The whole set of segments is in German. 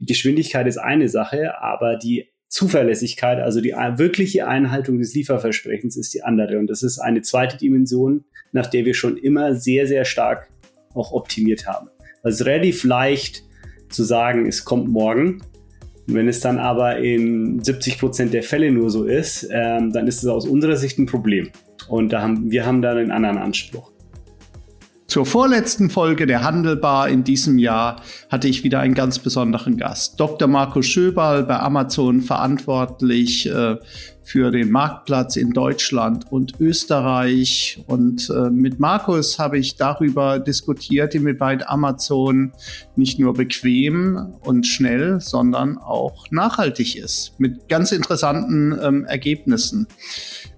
Die Geschwindigkeit ist eine Sache, aber die Zuverlässigkeit, also die wirkliche Einhaltung des Lieferversprechens ist die andere. Und das ist eine zweite Dimension, nach der wir schon immer sehr, sehr stark auch optimiert haben. Also relativ leicht zu sagen, es kommt morgen. Und wenn es dann aber in 70 Prozent der Fälle nur so ist, ähm, dann ist es aus unserer Sicht ein Problem. Und da haben, wir haben da einen anderen Anspruch. Zur vorletzten Folge der Handelbar in diesem Jahr hatte ich wieder einen ganz besonderen Gast. Dr. Markus Schöberl bei Amazon verantwortlich äh, für den Marktplatz in Deutschland und Österreich. Und äh, mit Markus habe ich darüber diskutiert, inwieweit Amazon nicht nur bequem und schnell, sondern auch nachhaltig ist. Mit ganz interessanten ähm, Ergebnissen.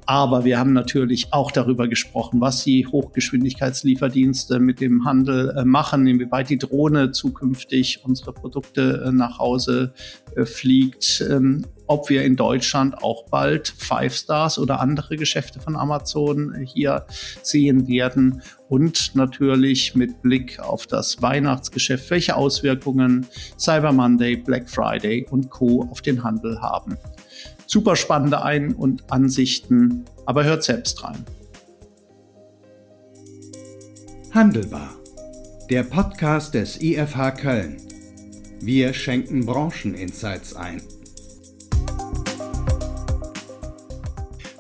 Aber wir haben natürlich auch darüber gesprochen, was die Hochgeschwindigkeitslieferdienste mit dem Handel äh, machen, inwieweit die Drohne zukünftig unsere Produkte äh, nach Hause äh, fliegt, ähm, ob wir in Deutschland auch bald Five Stars oder andere Geschäfte von Amazon hier sehen werden. Und natürlich mit Blick auf das Weihnachtsgeschäft, welche Auswirkungen Cyber Monday, Black Friday und Co. auf den Handel haben super spannende Ein- und Ansichten, aber hört selbst rein. Handelbar, der Podcast des IFH Köln. Wir schenken Brancheninsights ein.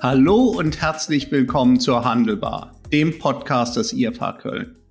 Hallo und herzlich willkommen zur Handelbar, dem Podcast des IFH Köln.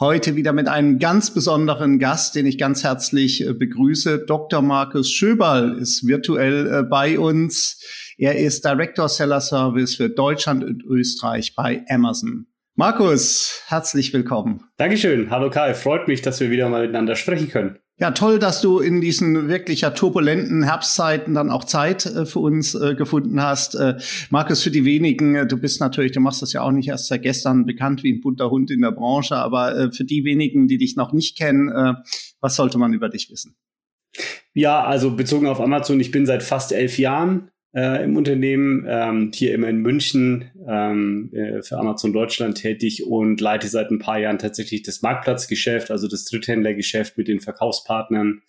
Heute wieder mit einem ganz besonderen Gast, den ich ganz herzlich äh, begrüße. Dr. Markus Schöberl ist virtuell äh, bei uns. Er ist Director Seller Service für Deutschland und Österreich bei Amazon. Markus, herzlich willkommen. Dankeschön. Hallo Kai, freut mich, dass wir wieder mal miteinander sprechen können. Ja, toll, dass du in diesen wirklich ja turbulenten Herbstzeiten dann auch Zeit äh, für uns äh, gefunden hast. Äh, Markus, für die wenigen, äh, du bist natürlich, du machst das ja auch nicht erst seit gestern bekannt wie ein bunter Hund in der Branche, aber äh, für die wenigen, die dich noch nicht kennen, äh, was sollte man über dich wissen? Ja, also bezogen auf Amazon, ich bin seit fast elf Jahren äh, im Unternehmen, ähm, hier immer in München ähm, äh, für Amazon Deutschland tätig und leite seit ein paar Jahren tatsächlich das Marktplatzgeschäft, also das Dritthändlergeschäft mit den Verkaufspartnern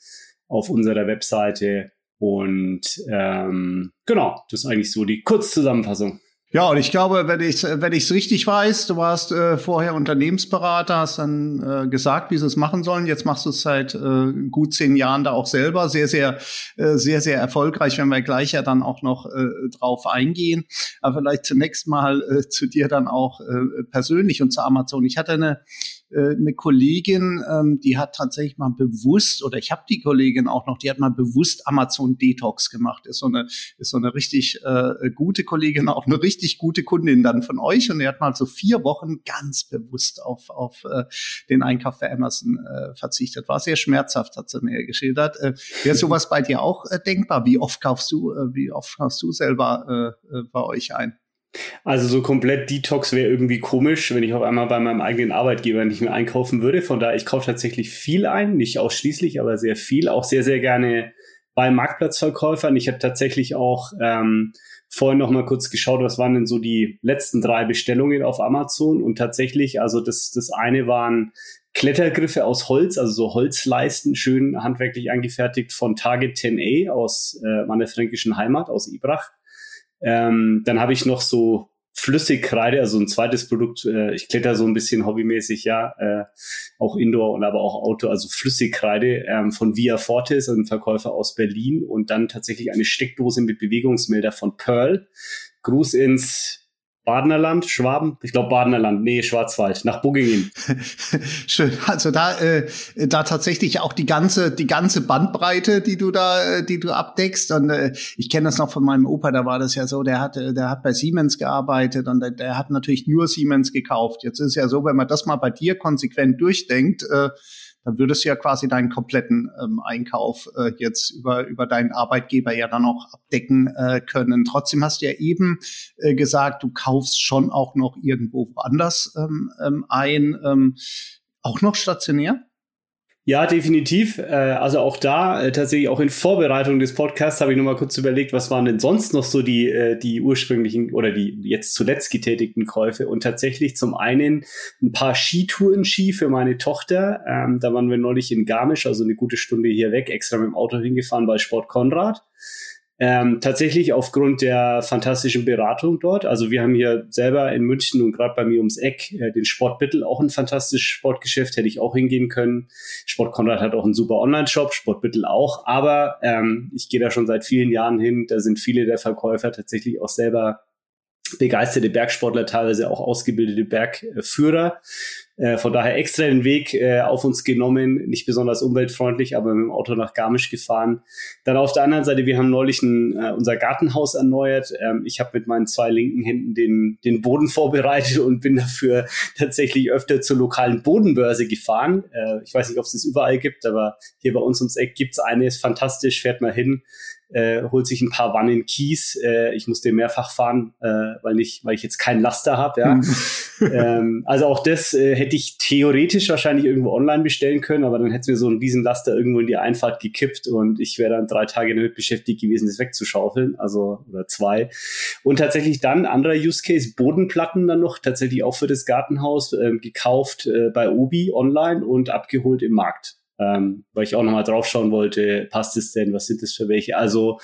auf unserer Webseite. Und ähm, genau, das ist eigentlich so die Kurzzusammenfassung. Ja, und ich glaube, wenn ich wenn ich es richtig weiß, du warst äh, vorher Unternehmensberater, hast dann äh, gesagt, wie sie es machen sollen. Jetzt machst du es seit äh, gut zehn Jahren da auch selber, sehr sehr äh, sehr sehr erfolgreich. Wenn wir gleich ja dann auch noch äh, drauf eingehen, aber vielleicht zunächst mal äh, zu dir dann auch äh, persönlich und zu Amazon. Ich hatte eine eine Kollegin, ähm, die hat tatsächlich mal bewusst, oder ich habe die Kollegin auch noch, die hat mal bewusst Amazon Detox gemacht. Ist so eine, ist so eine richtig äh, gute Kollegin, auch eine richtig gute Kundin dann von euch. Und die hat mal so vier Wochen ganz bewusst auf, auf äh, den Einkauf für Amazon äh, verzichtet. War sehr schmerzhaft, hat sie mir geschildert. Äh, Wäre sowas bei dir auch äh, denkbar? Wie oft kaufst du, äh, wie oft kaufst du selber äh, äh bei euch ein? Also so komplett Detox wäre irgendwie komisch, wenn ich auf einmal bei meinem eigenen Arbeitgeber nicht mehr einkaufen würde. Von daher, ich kaufe tatsächlich viel ein, nicht ausschließlich, aber sehr viel. Auch sehr, sehr gerne bei Marktplatzverkäufern. Ich habe tatsächlich auch ähm, vorhin noch mal kurz geschaut, was waren denn so die letzten drei Bestellungen auf Amazon. Und tatsächlich, also das, das eine waren Klettergriffe aus Holz, also so Holzleisten, schön handwerklich angefertigt von Target 10A aus äh, meiner fränkischen Heimat, aus Ibrach. Ähm, dann habe ich noch so Flüssigkreide, also ein zweites Produkt. Äh, ich kletter so ein bisschen hobbymäßig, ja, äh, auch Indoor und aber auch Auto, also Flüssigkreide ähm, von Via Fortis, ein Verkäufer aus Berlin und dann tatsächlich eine Steckdose mit Bewegungsmelder von Pearl. Gruß ins Badenerland, Schwaben? Ich glaube Badenerland, nee, Schwarzwald, nach Buggingen. Schön. Also da, äh, da tatsächlich auch die ganze, die ganze Bandbreite, die du da, äh, die du abdeckst. Und äh, ich kenne das noch von meinem Opa, da war das ja so, der hat, der hat bei Siemens gearbeitet und der, der hat natürlich nur Siemens gekauft. Jetzt ist ja so, wenn man das mal bei dir konsequent durchdenkt, äh, dann würdest du ja quasi deinen kompletten ähm, Einkauf äh, jetzt über, über deinen Arbeitgeber ja dann auch abdecken äh, können. Trotzdem hast du ja eben äh, gesagt, du kaufst schon auch noch irgendwo woanders ähm, ähm, ein, ähm, auch noch stationär? Ja, definitiv. Äh, also auch da, äh, tatsächlich auch in Vorbereitung des Podcasts habe ich nochmal kurz überlegt, was waren denn sonst noch so die, äh, die ursprünglichen oder die jetzt zuletzt getätigten Käufe. Und tatsächlich zum einen ein paar Skitouren-Ski für meine Tochter. Ähm, da waren wir neulich in Garmisch, also eine gute Stunde hier weg, extra mit dem Auto hingefahren bei Sport Konrad. Ähm, tatsächlich aufgrund der fantastischen Beratung dort. Also wir haben hier selber in München und gerade bei mir ums Eck äh, den Sportbittel, auch ein fantastisches Sportgeschäft, hätte ich auch hingehen können. Sport Konrad hat auch einen super Online-Shop, Sportbittel auch. Aber ähm, ich gehe da schon seit vielen Jahren hin. Da sind viele der Verkäufer tatsächlich auch selber begeisterte Bergsportler, teilweise auch ausgebildete Bergführer. Äh, von daher extra den Weg äh, auf uns genommen, nicht besonders umweltfreundlich, aber mit dem Auto nach Garmisch gefahren. Dann auf der anderen Seite, wir haben neulich ein, äh, unser Gartenhaus erneuert. Ähm, ich habe mit meinen zwei linken Händen den, den Boden vorbereitet und bin dafür tatsächlich öfter zur lokalen Bodenbörse gefahren. Äh, ich weiß nicht, ob es das überall gibt, aber hier bei uns ums Eck gibt's eine, ist fantastisch, fährt mal hin äh, holt sich ein paar Wannen Kies. Äh, ich musste mehrfach fahren, äh, weil, nicht, weil ich jetzt keinen Laster habe. Ja. ähm, also auch das äh, hätte ich theoretisch wahrscheinlich irgendwo online bestellen können, aber dann hätte mir so ein Riesenlaster irgendwo in die Einfahrt gekippt und ich wäre dann drei Tage damit beschäftigt gewesen, das wegzuschaufeln, also oder zwei. Und tatsächlich dann anderer Use Case, Bodenplatten dann noch, tatsächlich auch für das Gartenhaus, äh, gekauft äh, bei Obi online und abgeholt im Markt ähm, weil ich auch nochmal drauf schauen wollte, passt es denn, was sind das für welche? Also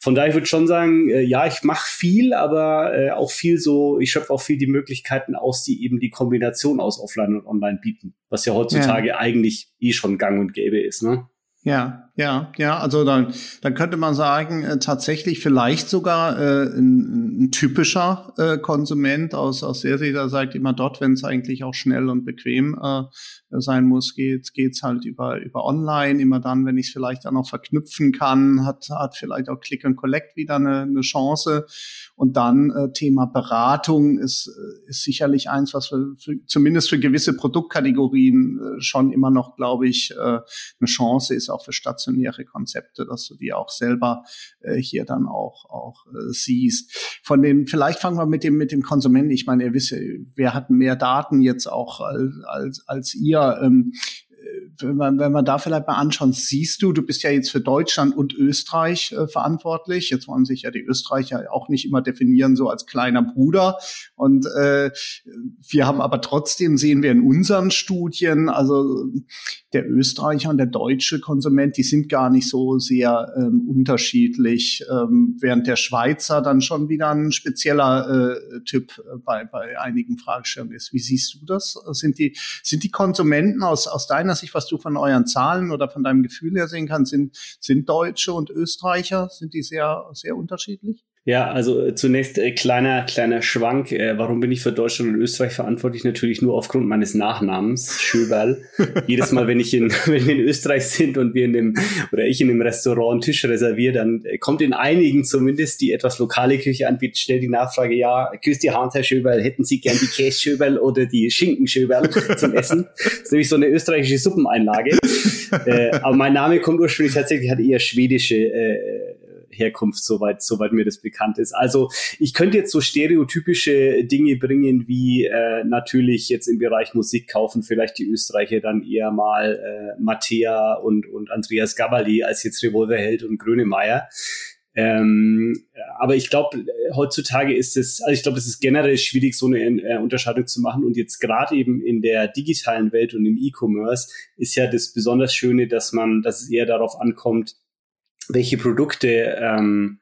von daher würde ich schon sagen, äh, ja, ich mache viel, aber äh, auch viel so, ich schöpfe auch viel die Möglichkeiten aus, die eben die Kombination aus Offline und Online bieten, was ja heutzutage ja. eigentlich eh schon gang und gäbe ist, ne? Ja, ja, ja. Also dann, dann könnte man sagen, äh, tatsächlich vielleicht sogar äh, ein, ein typischer äh, Konsument aus aus der Sicht, der sagt immer dort, wenn es eigentlich auch schnell und bequem äh, sein muss, geht geht's halt über über Online. Immer dann, wenn ich es vielleicht dann auch verknüpfen kann, hat hat vielleicht auch Click and Collect wieder eine, eine Chance. Und dann äh, Thema Beratung ist äh, ist sicherlich eins, was für, für zumindest für gewisse Produktkategorien äh, schon immer noch, glaube ich, äh, eine Chance ist auch für stationäre Konzepte, dass du die auch selber äh, hier dann auch, auch äh, siehst. Von den, vielleicht fangen wir mit dem, mit dem Konsumenten. Ich meine, ihr wisst, wer hat mehr Daten jetzt auch als, als, als ihr? Ähm, wenn man, wenn man da vielleicht mal anschauen, siehst du, du bist ja jetzt für Deutschland und Österreich äh, verantwortlich. Jetzt wollen sich ja die Österreicher auch nicht immer definieren so als kleiner Bruder. Und äh, wir haben aber trotzdem, sehen wir in unseren Studien, also der Österreicher und der deutsche Konsument, die sind gar nicht so sehr ähm, unterschiedlich, ähm, während der Schweizer dann schon wieder ein spezieller äh, Typ äh, bei, bei einigen Fragestellungen ist. Wie siehst du das? Sind die, sind die Konsumenten aus, aus deiner Sicht, was du von euren Zahlen oder von deinem Gefühl her sehen kannst, sind, sind Deutsche und Österreicher, sind die sehr, sehr unterschiedlich? Ja, also äh, zunächst äh, kleiner kleiner Schwank. Äh, warum bin ich für Deutschland und Österreich verantwortlich? Natürlich nur aufgrund meines Nachnamens Schöberl. Jedes Mal, wenn ich in wenn wir in Österreich sind und wir in dem oder ich in dem Restaurant einen Tisch reserviere, dann äh, kommt in einigen zumindest, die etwas lokale Küche anbieten, schnell die Nachfrage: Ja, grüß die Hand, Herr Schöberl, hätten Sie gern die Kässchöberl oder die Schinkenschöberl zum Essen? Das ist nämlich so eine österreichische Suppeneinlage. äh, aber mein Name kommt ursprünglich tatsächlich hat eher schwedische äh, Herkunft, soweit, soweit mir das bekannt ist. Also ich könnte jetzt so stereotypische Dinge bringen, wie äh, natürlich jetzt im Bereich Musik kaufen vielleicht die Österreicher dann eher mal äh, Mattea und, und Andreas Gabali als jetzt Revolverheld und Grönemeyer. Ähm, aber ich glaube, heutzutage ist es, also ich glaube, es ist generell schwierig, so eine äh, Unterscheidung zu machen. Und jetzt gerade eben in der digitalen Welt und im E-Commerce ist ja das besonders Schöne, dass man, dass es eher darauf ankommt, welche Produkte ähm,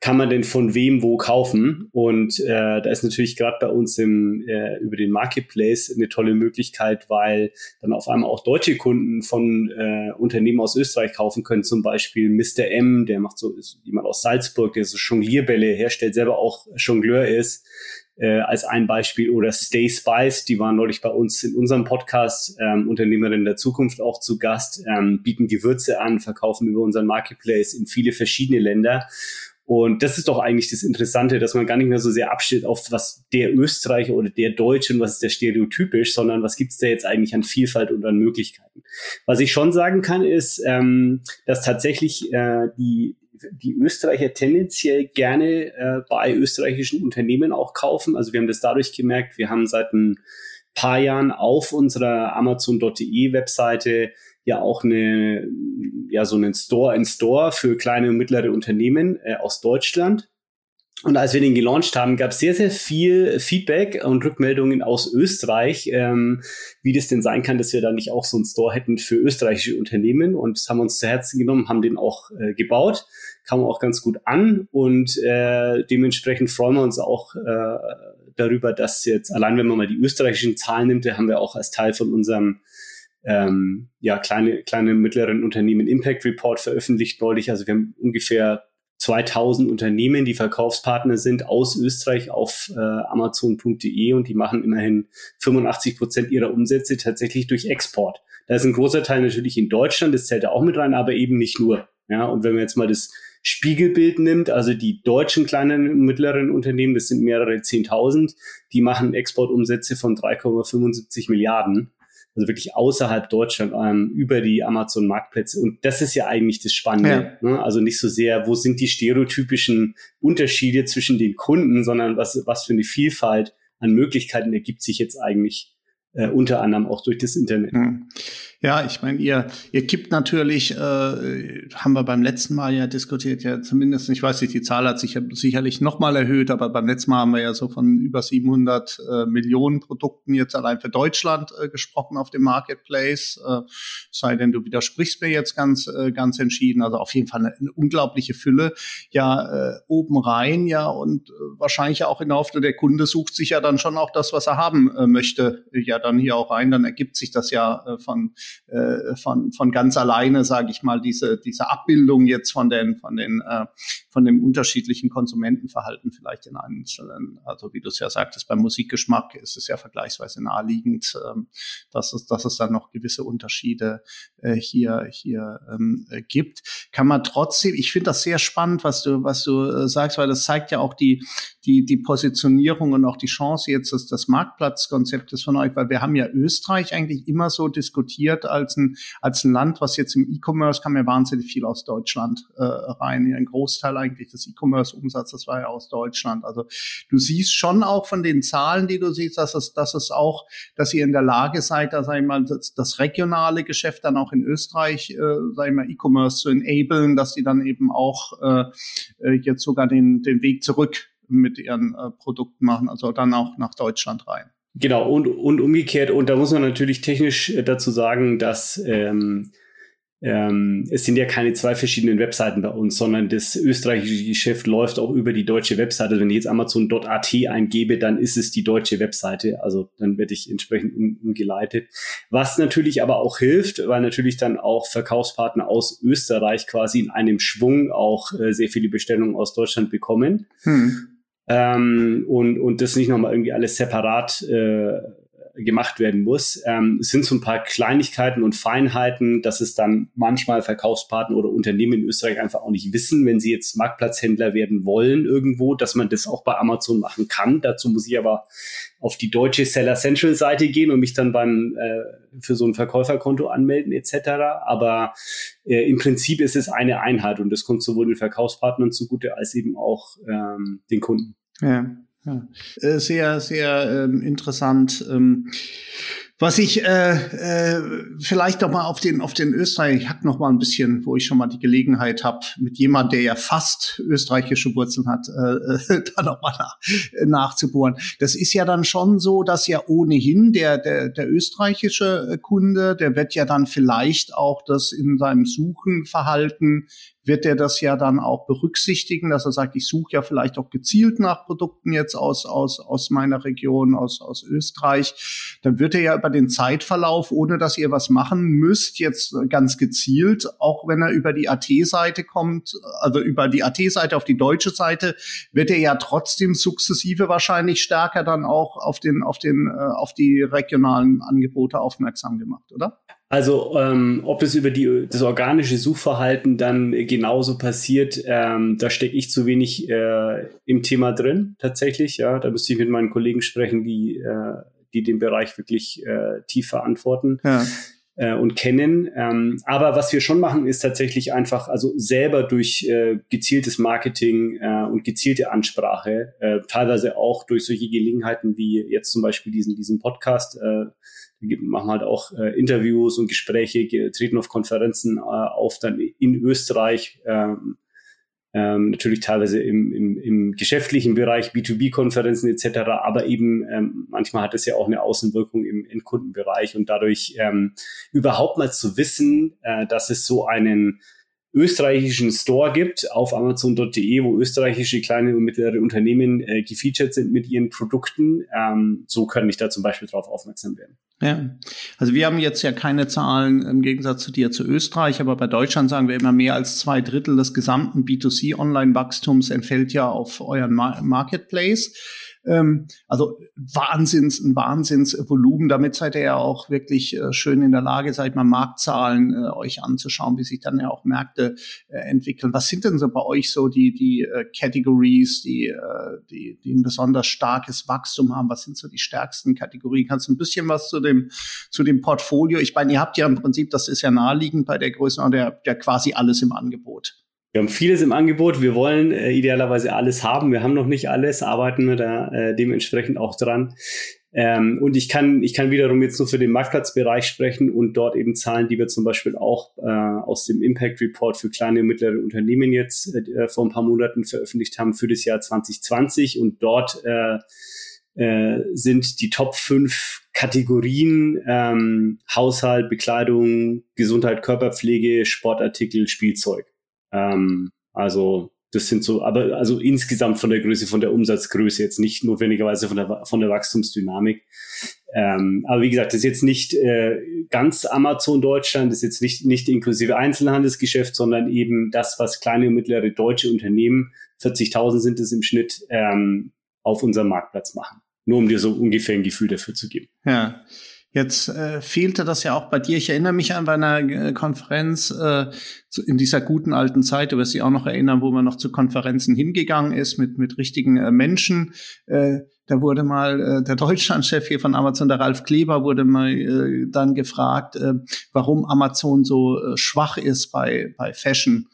kann man denn von wem wo kaufen? Und äh, da ist natürlich gerade bei uns im, äh, über den Marketplace eine tolle Möglichkeit, weil dann auf einmal auch deutsche Kunden von äh, Unternehmen aus Österreich kaufen können. Zum Beispiel Mr. M, der macht so ist jemand aus Salzburg, der so Jonglierbälle herstellt, selber auch Jongleur ist äh, als ein Beispiel oder Stay Spice, die waren neulich bei uns in unserem Podcast ähm, Unternehmerin der Zukunft auch zu Gast, ähm, bieten Gewürze an, verkaufen über unseren Marketplace in viele verschiedene Länder. Und das ist doch eigentlich das Interessante, dass man gar nicht mehr so sehr abstellt auf was der Österreicher oder der Deutsche und was ist der stereotypisch, sondern was gibt's da jetzt eigentlich an Vielfalt und an Möglichkeiten. Was ich schon sagen kann, ist, ähm, dass tatsächlich äh, die die Österreicher tendenziell gerne äh, bei österreichischen Unternehmen auch kaufen. Also wir haben das dadurch gemerkt, wir haben seit ein paar Jahren auf unserer Amazon.de Webseite ja auch eine, ja, so einen Store in Store für kleine und mittlere Unternehmen äh, aus Deutschland. Und als wir den gelauncht haben, gab es sehr, sehr viel Feedback und Rückmeldungen aus Österreich, ähm, wie das denn sein kann, dass wir da nicht auch so einen Store hätten für österreichische Unternehmen. Und das haben wir uns zu Herzen genommen, haben den auch äh, gebaut, kam auch ganz gut an. Und äh, dementsprechend freuen wir uns auch äh, darüber, dass jetzt, allein wenn man mal die österreichischen Zahlen nimmt, da haben wir auch als Teil von unserem ähm, ja, kleine, kleine mittleren Unternehmen Impact Report veröffentlicht neulich. Also wir haben ungefähr 2000 Unternehmen, die Verkaufspartner sind aus Österreich auf äh, Amazon.de und die machen immerhin 85 Prozent ihrer Umsätze tatsächlich durch Export. Da ist ein großer Teil natürlich in Deutschland, das zählt da auch mit rein, aber eben nicht nur. Ja, und wenn man jetzt mal das Spiegelbild nimmt, also die deutschen kleinen und mittleren Unternehmen, das sind mehrere Zehntausend, die machen Exportumsätze von 3,75 Milliarden also wirklich außerhalb Deutschland ähm, über die Amazon-Marktplätze. Und das ist ja eigentlich das Spannende. Ja. Ne? Also nicht so sehr, wo sind die stereotypischen Unterschiede zwischen den Kunden, sondern was, was für eine Vielfalt an Möglichkeiten ergibt sich jetzt eigentlich äh, unter anderem auch durch das Internet. Hm. Ja, ich meine, ihr, ihr kippt natürlich, äh, haben wir beim letzten Mal ja diskutiert, ja zumindest, ich weiß nicht, die Zahl hat sich sicherlich nochmal erhöht, aber beim letzten Mal haben wir ja so von über 700 äh, Millionen Produkten jetzt allein für Deutschland äh, gesprochen auf dem Marketplace. Äh, sei denn, du widersprichst mir jetzt ganz, äh, ganz entschieden. Also auf jeden Fall eine, eine unglaubliche Fülle. Ja, äh, oben rein, ja, und äh, wahrscheinlich auch in der Hoffnung, der Kunde sucht sich ja dann schon auch das, was er haben äh, möchte, ja dann hier auch rein. Dann ergibt sich das ja äh, von äh, von, von ganz alleine, sage ich mal, diese, diese Abbildung jetzt von den, von den, äh, von dem unterschiedlichen Konsumentenverhalten vielleicht in einzelnen, also wie du es ja sagtest, beim Musikgeschmack ist es ja vergleichsweise naheliegend, ähm, dass es, dass es dann noch gewisse Unterschiede äh, hier, hier ähm, äh, gibt. Kann man trotzdem, ich finde das sehr spannend, was du, was du äh, sagst, weil das zeigt ja auch die, die, die Positionierung und auch die Chance jetzt des, des Marktplatzkonzeptes von euch, weil wir haben ja Österreich eigentlich immer so diskutiert als ein, als ein Land, was jetzt im E-Commerce kam ja wahnsinnig viel aus Deutschland äh, rein. Ein Großteil eigentlich des E-Commerce-Umsatzes, war ja aus Deutschland. Also du siehst schon auch von den Zahlen, die du siehst, dass es, dass es auch, dass ihr in der Lage seid, da sag ich mal, das, das regionale Geschäft dann auch in Österreich, äh, sag ich mal, E-Commerce zu enablen, dass die dann eben auch äh, äh jetzt sogar den, den Weg zurück mit ihren äh, Produkten machen, also dann auch nach Deutschland rein. Genau, und, und umgekehrt, und da muss man natürlich technisch äh, dazu sagen, dass ähm, ähm, es sind ja keine zwei verschiedenen Webseiten bei uns, sondern das österreichische Geschäft läuft auch über die deutsche Webseite. Wenn ich jetzt Amazon.at eingebe, dann ist es die deutsche Webseite. Also dann werde ich entsprechend um, umgeleitet. Was natürlich aber auch hilft, weil natürlich dann auch Verkaufspartner aus Österreich quasi in einem Schwung auch äh, sehr viele Bestellungen aus Deutschland bekommen. Hm. Ähm, und, und das nicht nochmal irgendwie alles separat äh, gemacht werden muss. Ähm, es sind so ein paar Kleinigkeiten und Feinheiten, dass es dann manchmal Verkaufspartner oder Unternehmen in Österreich einfach auch nicht wissen, wenn sie jetzt Marktplatzhändler werden wollen irgendwo, dass man das auch bei Amazon machen kann. Dazu muss ich aber auf die deutsche Seller Central Seite gehen und mich dann beim äh, für so ein Verkäuferkonto anmelden etc. Aber äh, im Prinzip ist es eine Einheit und das kommt sowohl den Verkaufspartnern zugute als eben auch ähm, den Kunden. Ja. Ja. Äh, sehr, sehr ähm, interessant. Ähm, was ich äh, äh, vielleicht noch mal auf den auf den Österreich hack noch mal ein bisschen, wo ich schon mal die Gelegenheit habe, mit jemand, der ja fast österreichische Wurzeln hat, äh, äh, da noch mal nach, nachzubohren. Das ist ja dann schon so, dass ja ohnehin der der der österreichische Kunde, der wird ja dann vielleicht auch das in seinem Suchenverhalten wird er das ja dann auch berücksichtigen, dass er sagt, ich suche ja vielleicht auch gezielt nach Produkten jetzt aus, aus, aus meiner Region, aus, aus Österreich. Dann wird er ja über den Zeitverlauf, ohne dass ihr was machen müsst, jetzt ganz gezielt, auch wenn er über die AT-Seite kommt, also über die AT-Seite auf die deutsche Seite, wird er ja trotzdem sukzessive wahrscheinlich stärker dann auch auf den, auf den, äh, auf die regionalen Angebote aufmerksam gemacht, oder? Also ähm, ob es über die, das organische Suchverhalten dann genauso passiert, ähm, da stecke ich zu wenig äh, im Thema drin tatsächlich. Ja, da müsste ich mit meinen Kollegen sprechen, die, äh, die den Bereich wirklich äh, tief verantworten. Ja. Äh, und kennen. Ähm, aber was wir schon machen, ist tatsächlich einfach, also selber durch äh, gezieltes Marketing äh, und gezielte Ansprache, äh, teilweise auch durch solche Gelegenheiten wie jetzt zum Beispiel diesen, diesen Podcast, äh, machen halt auch äh, Interviews und Gespräche, treten auf Konferenzen äh, auf, dann in Österreich. Ähm, ähm, natürlich teilweise im, im, im geschäftlichen Bereich, B2B-Konferenzen etc., aber eben ähm, manchmal hat es ja auch eine Außenwirkung im Endkundenbereich und dadurch ähm, überhaupt mal zu wissen, äh, dass es so einen österreichischen Store gibt auf Amazon.de, wo österreichische kleine und mittlere Unternehmen äh, gefeatured sind mit ihren Produkten. Ähm, so kann ich da zum Beispiel drauf aufmerksam werden. Ja, also wir haben jetzt ja keine Zahlen im Gegensatz zu dir zu Österreich, aber bei Deutschland sagen wir immer mehr als zwei Drittel des gesamten B2C-Online-Wachstums entfällt ja auf euren Marketplace. Ähm, also Wahnsinns, ein Wahnsinnsvolumen. Damit seid ihr ja auch wirklich äh, schön in der Lage, seid mal Marktzahlen äh, euch anzuschauen, wie sich dann ja auch Märkte äh, entwickeln. Was sind denn so bei euch so die, die äh, Categories, die, äh, die, die ein besonders starkes Wachstum haben? Was sind so die stärksten Kategorien? Kannst du ein bisschen was zu dem, zu dem Portfolio? Ich meine, ihr habt ja im Prinzip, das ist ja naheliegend bei der Größe, der, der quasi alles im Angebot. Wir haben vieles im Angebot. Wir wollen äh, idealerweise alles haben. Wir haben noch nicht alles, arbeiten wir da äh, dementsprechend auch dran. Ähm, und ich kann, ich kann wiederum jetzt nur für den Marktplatzbereich sprechen und dort eben Zahlen, die wir zum Beispiel auch äh, aus dem Impact Report für kleine und mittlere Unternehmen jetzt äh, vor ein paar Monaten veröffentlicht haben für das Jahr 2020. Und dort äh, äh, sind die Top 5 Kategorien ähm, Haushalt, Bekleidung, Gesundheit, Körperpflege, Sportartikel, Spielzeug. Ähm, also das sind so, aber also insgesamt von der Größe, von der Umsatzgröße, jetzt nicht notwendigerweise von der, von der Wachstumsdynamik. Ähm, aber wie gesagt, das ist jetzt nicht äh, ganz Amazon Deutschland, das ist jetzt nicht, nicht inklusive Einzelhandelsgeschäft, sondern eben das, was kleine und mittlere deutsche Unternehmen, 40.000 sind es im Schnitt, ähm, auf unserem Marktplatz machen. Nur um dir so ungefähr ein Gefühl dafür zu geben. Ja. Jetzt äh, fehlte das ja auch bei dir. Ich erinnere mich an bei einer äh, Konferenz äh, in dieser guten alten Zeit, du wirst dich auch noch erinnern, wo man noch zu Konferenzen hingegangen ist mit, mit richtigen äh, Menschen. Äh, da wurde mal äh, der Deutschlandchef hier von Amazon, der Ralf Kleber, wurde mal äh, dann gefragt, äh, warum Amazon so äh, schwach ist bei, bei Fashion.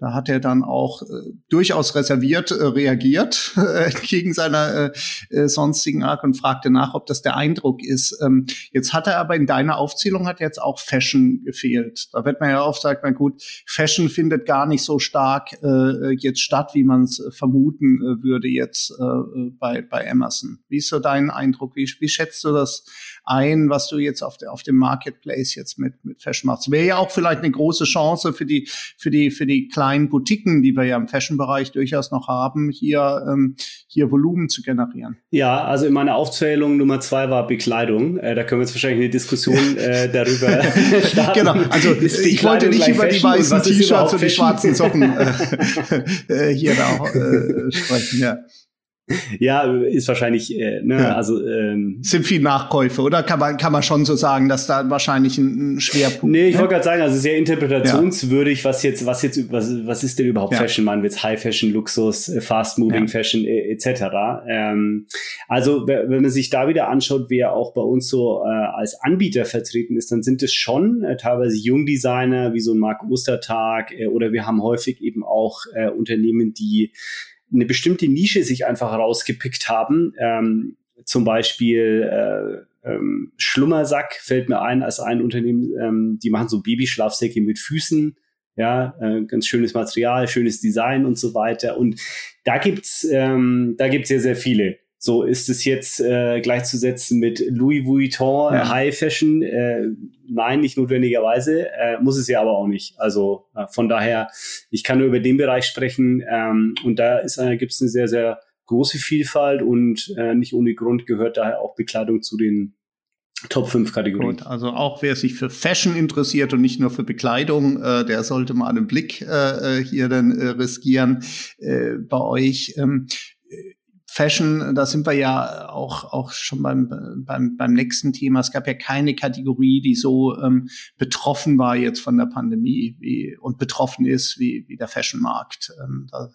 Da hat er dann auch äh, durchaus reserviert äh, reagiert äh, gegen seiner äh, äh, sonstigen Art und fragte nach, ob das der Eindruck ist. Ähm, jetzt hat er aber in deiner Aufzählung hat jetzt auch Fashion gefehlt. Da wird man ja oft sagt man gut, Fashion findet gar nicht so stark äh, jetzt statt, wie man es vermuten äh, würde jetzt äh, bei bei Amazon. Wie ist so dein Eindruck? Wie, wie schätzt du das ein, was du jetzt auf, der, auf dem Marketplace jetzt mit, mit Fashion machst. Wäre ja auch vielleicht eine große Chance für die, für die, für die kleinen Boutiquen, die wir ja im Fashion-Bereich durchaus noch haben, hier, ähm, hier Volumen zu generieren. Ja, also in meiner Aufzählung Nummer zwei war Bekleidung. Äh, da können wir jetzt wahrscheinlich eine Diskussion äh, darüber starten. Genau, also ich wollte nicht über die weißen T-Shirts und die schwarzen Socken äh, äh, hier da auch äh, sprechen, ja. ja, ist wahrscheinlich, äh, ne, ja. also ähm, sind viel Nachkäufe, oder kann man kann man schon so sagen, dass da wahrscheinlich ein, ein Schwerpunkt. Nee, ich ne? wollte gerade sagen, also sehr interpretationswürdig, ja. was jetzt, was jetzt, was, was ist denn überhaupt ja. Fashion? Man wird High Fashion, Luxus, äh, Fast Moving Fashion äh, etc. Ähm, also wenn man sich da wieder anschaut, wer auch bei uns so äh, als Anbieter vertreten ist, dann sind es schon äh, teilweise Jungdesigner wie so ein Mark Ostertag äh, oder wir haben häufig eben auch äh, Unternehmen, die eine bestimmte Nische sich einfach rausgepickt haben. Ähm, zum Beispiel äh, ähm, Schlummersack fällt mir ein als ein Unternehmen, ähm, die machen so Babyschlafsäcke mit Füßen. Ja, äh, ganz schönes Material, schönes Design und so weiter. Und da gibt's, ähm, da gibt's sehr, sehr viele. So ist es jetzt äh, gleichzusetzen mit Louis Vuitton, ja. High Fashion. Äh, nein, nicht notwendigerweise, äh, muss es ja aber auch nicht. Also äh, von daher, ich kann nur über den Bereich sprechen ähm, und da ist äh, gibt es eine sehr, sehr große Vielfalt und äh, nicht ohne Grund gehört daher auch Bekleidung zu den Top 5 Kategorien. Gut, also auch wer sich für Fashion interessiert und nicht nur für Bekleidung, äh, der sollte mal einen Blick äh, äh hier dann äh, riskieren äh, bei euch. Ähm, Fashion, da sind wir ja auch, auch schon beim, beim, beim nächsten Thema. Es gab ja keine Kategorie, die so ähm, betroffen war jetzt von der Pandemie wie, und betroffen ist wie, wie der Fashionmarkt. Ähm, da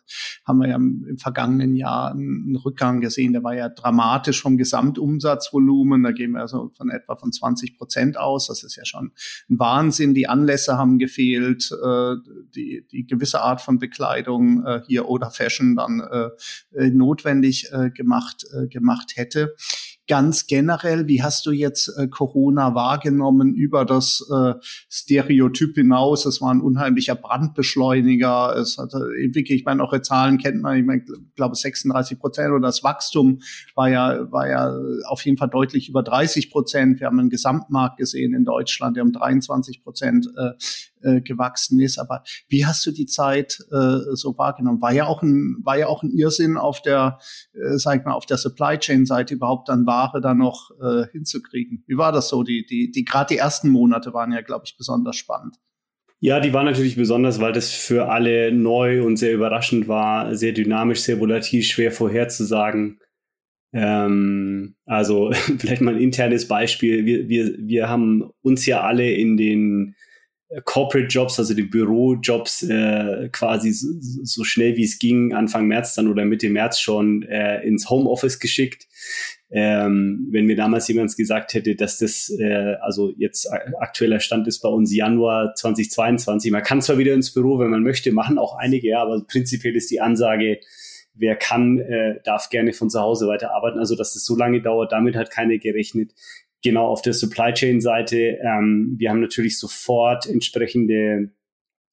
haben wir ja im, im vergangenen Jahr einen, Rückgang gesehen. Der war ja dramatisch vom Gesamtumsatzvolumen. Da gehen wir also von etwa von 20 Prozent aus. Das ist ja schon ein Wahnsinn. Die Anlässe haben gefehlt, äh, die, die gewisse Art von Bekleidung äh, hier oder Fashion dann äh, notwendig äh, gemacht, äh, gemacht hätte. ganz generell, wie hast du jetzt äh, Corona wahrgenommen über das äh, Stereotyp hinaus? Es war ein unheimlicher Brandbeschleuniger. Es hatte wirklich, ich meine, eure Zahlen kennt man, ich meine, glaube 36 Prozent oder das Wachstum war ja, war ja auf jeden Fall deutlich über 30 Prozent. Wir haben einen Gesamtmarkt gesehen in Deutschland, der um 23 Prozent äh, äh, gewachsen ist. Aber wie hast du die Zeit äh, so wahrgenommen? War ja auch ein, war ja auch ein Irrsinn auf der, äh, sag ich mal, auf der Supply Chain Seite überhaupt dann Ware dann noch äh, hinzukriegen. Wie war das so? Die, die, die gerade die ersten Monate waren ja, glaube ich, besonders spannend. Ja, die war natürlich besonders, weil das für alle neu und sehr überraschend war, sehr dynamisch, sehr volatil, schwer vorherzusagen. Ähm, also vielleicht mal ein internes Beispiel. Wir, wir, wir haben uns ja alle in den Corporate Jobs, also die Bürojobs, äh, quasi so, so, schnell wie es ging, Anfang März dann oder Mitte März schon äh, ins Homeoffice geschickt. Ähm, wenn mir damals jemand gesagt hätte, dass das, äh, also jetzt aktueller Stand ist bei uns Januar 2022, man kann zwar wieder ins Büro, wenn man möchte, machen auch einige, ja, aber prinzipiell ist die Ansage, wer kann, äh, darf gerne von zu Hause weiterarbeiten. Also, dass das so lange dauert, damit hat keiner gerechnet genau auf der Supply Chain Seite. Ähm, wir haben natürlich sofort entsprechende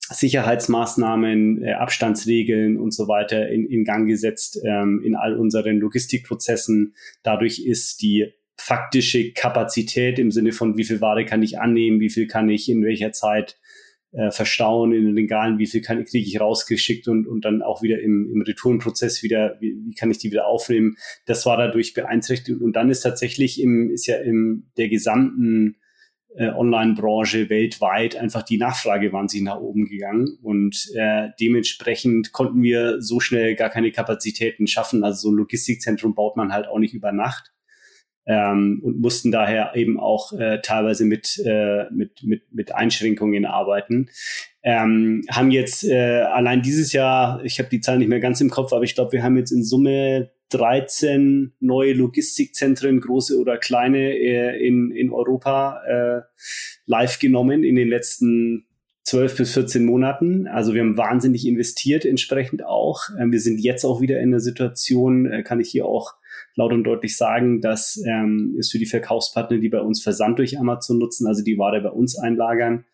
Sicherheitsmaßnahmen, äh, Abstandsregeln und so weiter in, in Gang gesetzt ähm, in all unseren Logistikprozessen. Dadurch ist die faktische Kapazität im Sinne von, wie viel Ware kann ich annehmen, wie viel kann ich in welcher Zeit äh, verstauen in den Regalen, wie viel kann, kriege ich rausgeschickt und, und dann auch wieder im, im Retourenprozess wieder, wie, wie kann ich die wieder aufnehmen. Das war dadurch beeinträchtigt. Und dann ist tatsächlich im, ist ja im der gesamten äh, Online-Branche weltweit einfach die Nachfrage wahnsinnig nach oben gegangen und äh, dementsprechend konnten wir so schnell gar keine Kapazitäten schaffen. Also so ein Logistikzentrum baut man halt auch nicht über Nacht ähm, und mussten daher eben auch äh, teilweise mit, äh, mit, mit, mit Einschränkungen arbeiten. Ähm, haben jetzt äh, allein dieses Jahr, ich habe die Zahl nicht mehr ganz im Kopf, aber ich glaube, wir haben jetzt in Summe 13 neue Logistikzentren, große oder kleine, äh, in, in Europa äh, live genommen in den letzten 12 bis 14 Monaten. Also wir haben wahnsinnig investiert, entsprechend auch. Ähm, wir sind jetzt auch wieder in der Situation, äh, kann ich hier auch laut und deutlich sagen, dass ähm, ist für die Verkaufspartner, die bei uns Versand durch Amazon nutzen, also die Ware bei uns einlagern.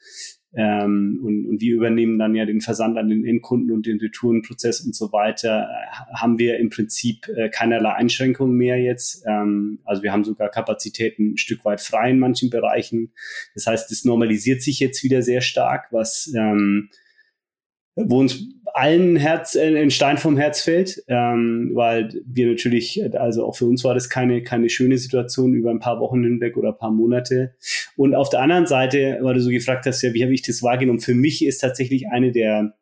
Ähm, und, und wir übernehmen dann ja den Versand an den Endkunden und den Retourenprozess und so weiter, äh, haben wir im Prinzip äh, keinerlei Einschränkungen mehr jetzt. Ähm, also wir haben sogar Kapazitäten ein Stück weit frei in manchen Bereichen. Das heißt, es normalisiert sich jetzt wieder sehr stark, was ähm, wo uns allen Herz, äh, ein Stein vom Herz fällt, ähm, weil wir natürlich, also auch für uns war das keine, keine schöne Situation über ein paar Wochen hinweg oder ein paar Monate. Und auf der anderen Seite, weil du so gefragt hast, ja, wie habe ich das wahrgenommen? Für mich ist tatsächlich eine der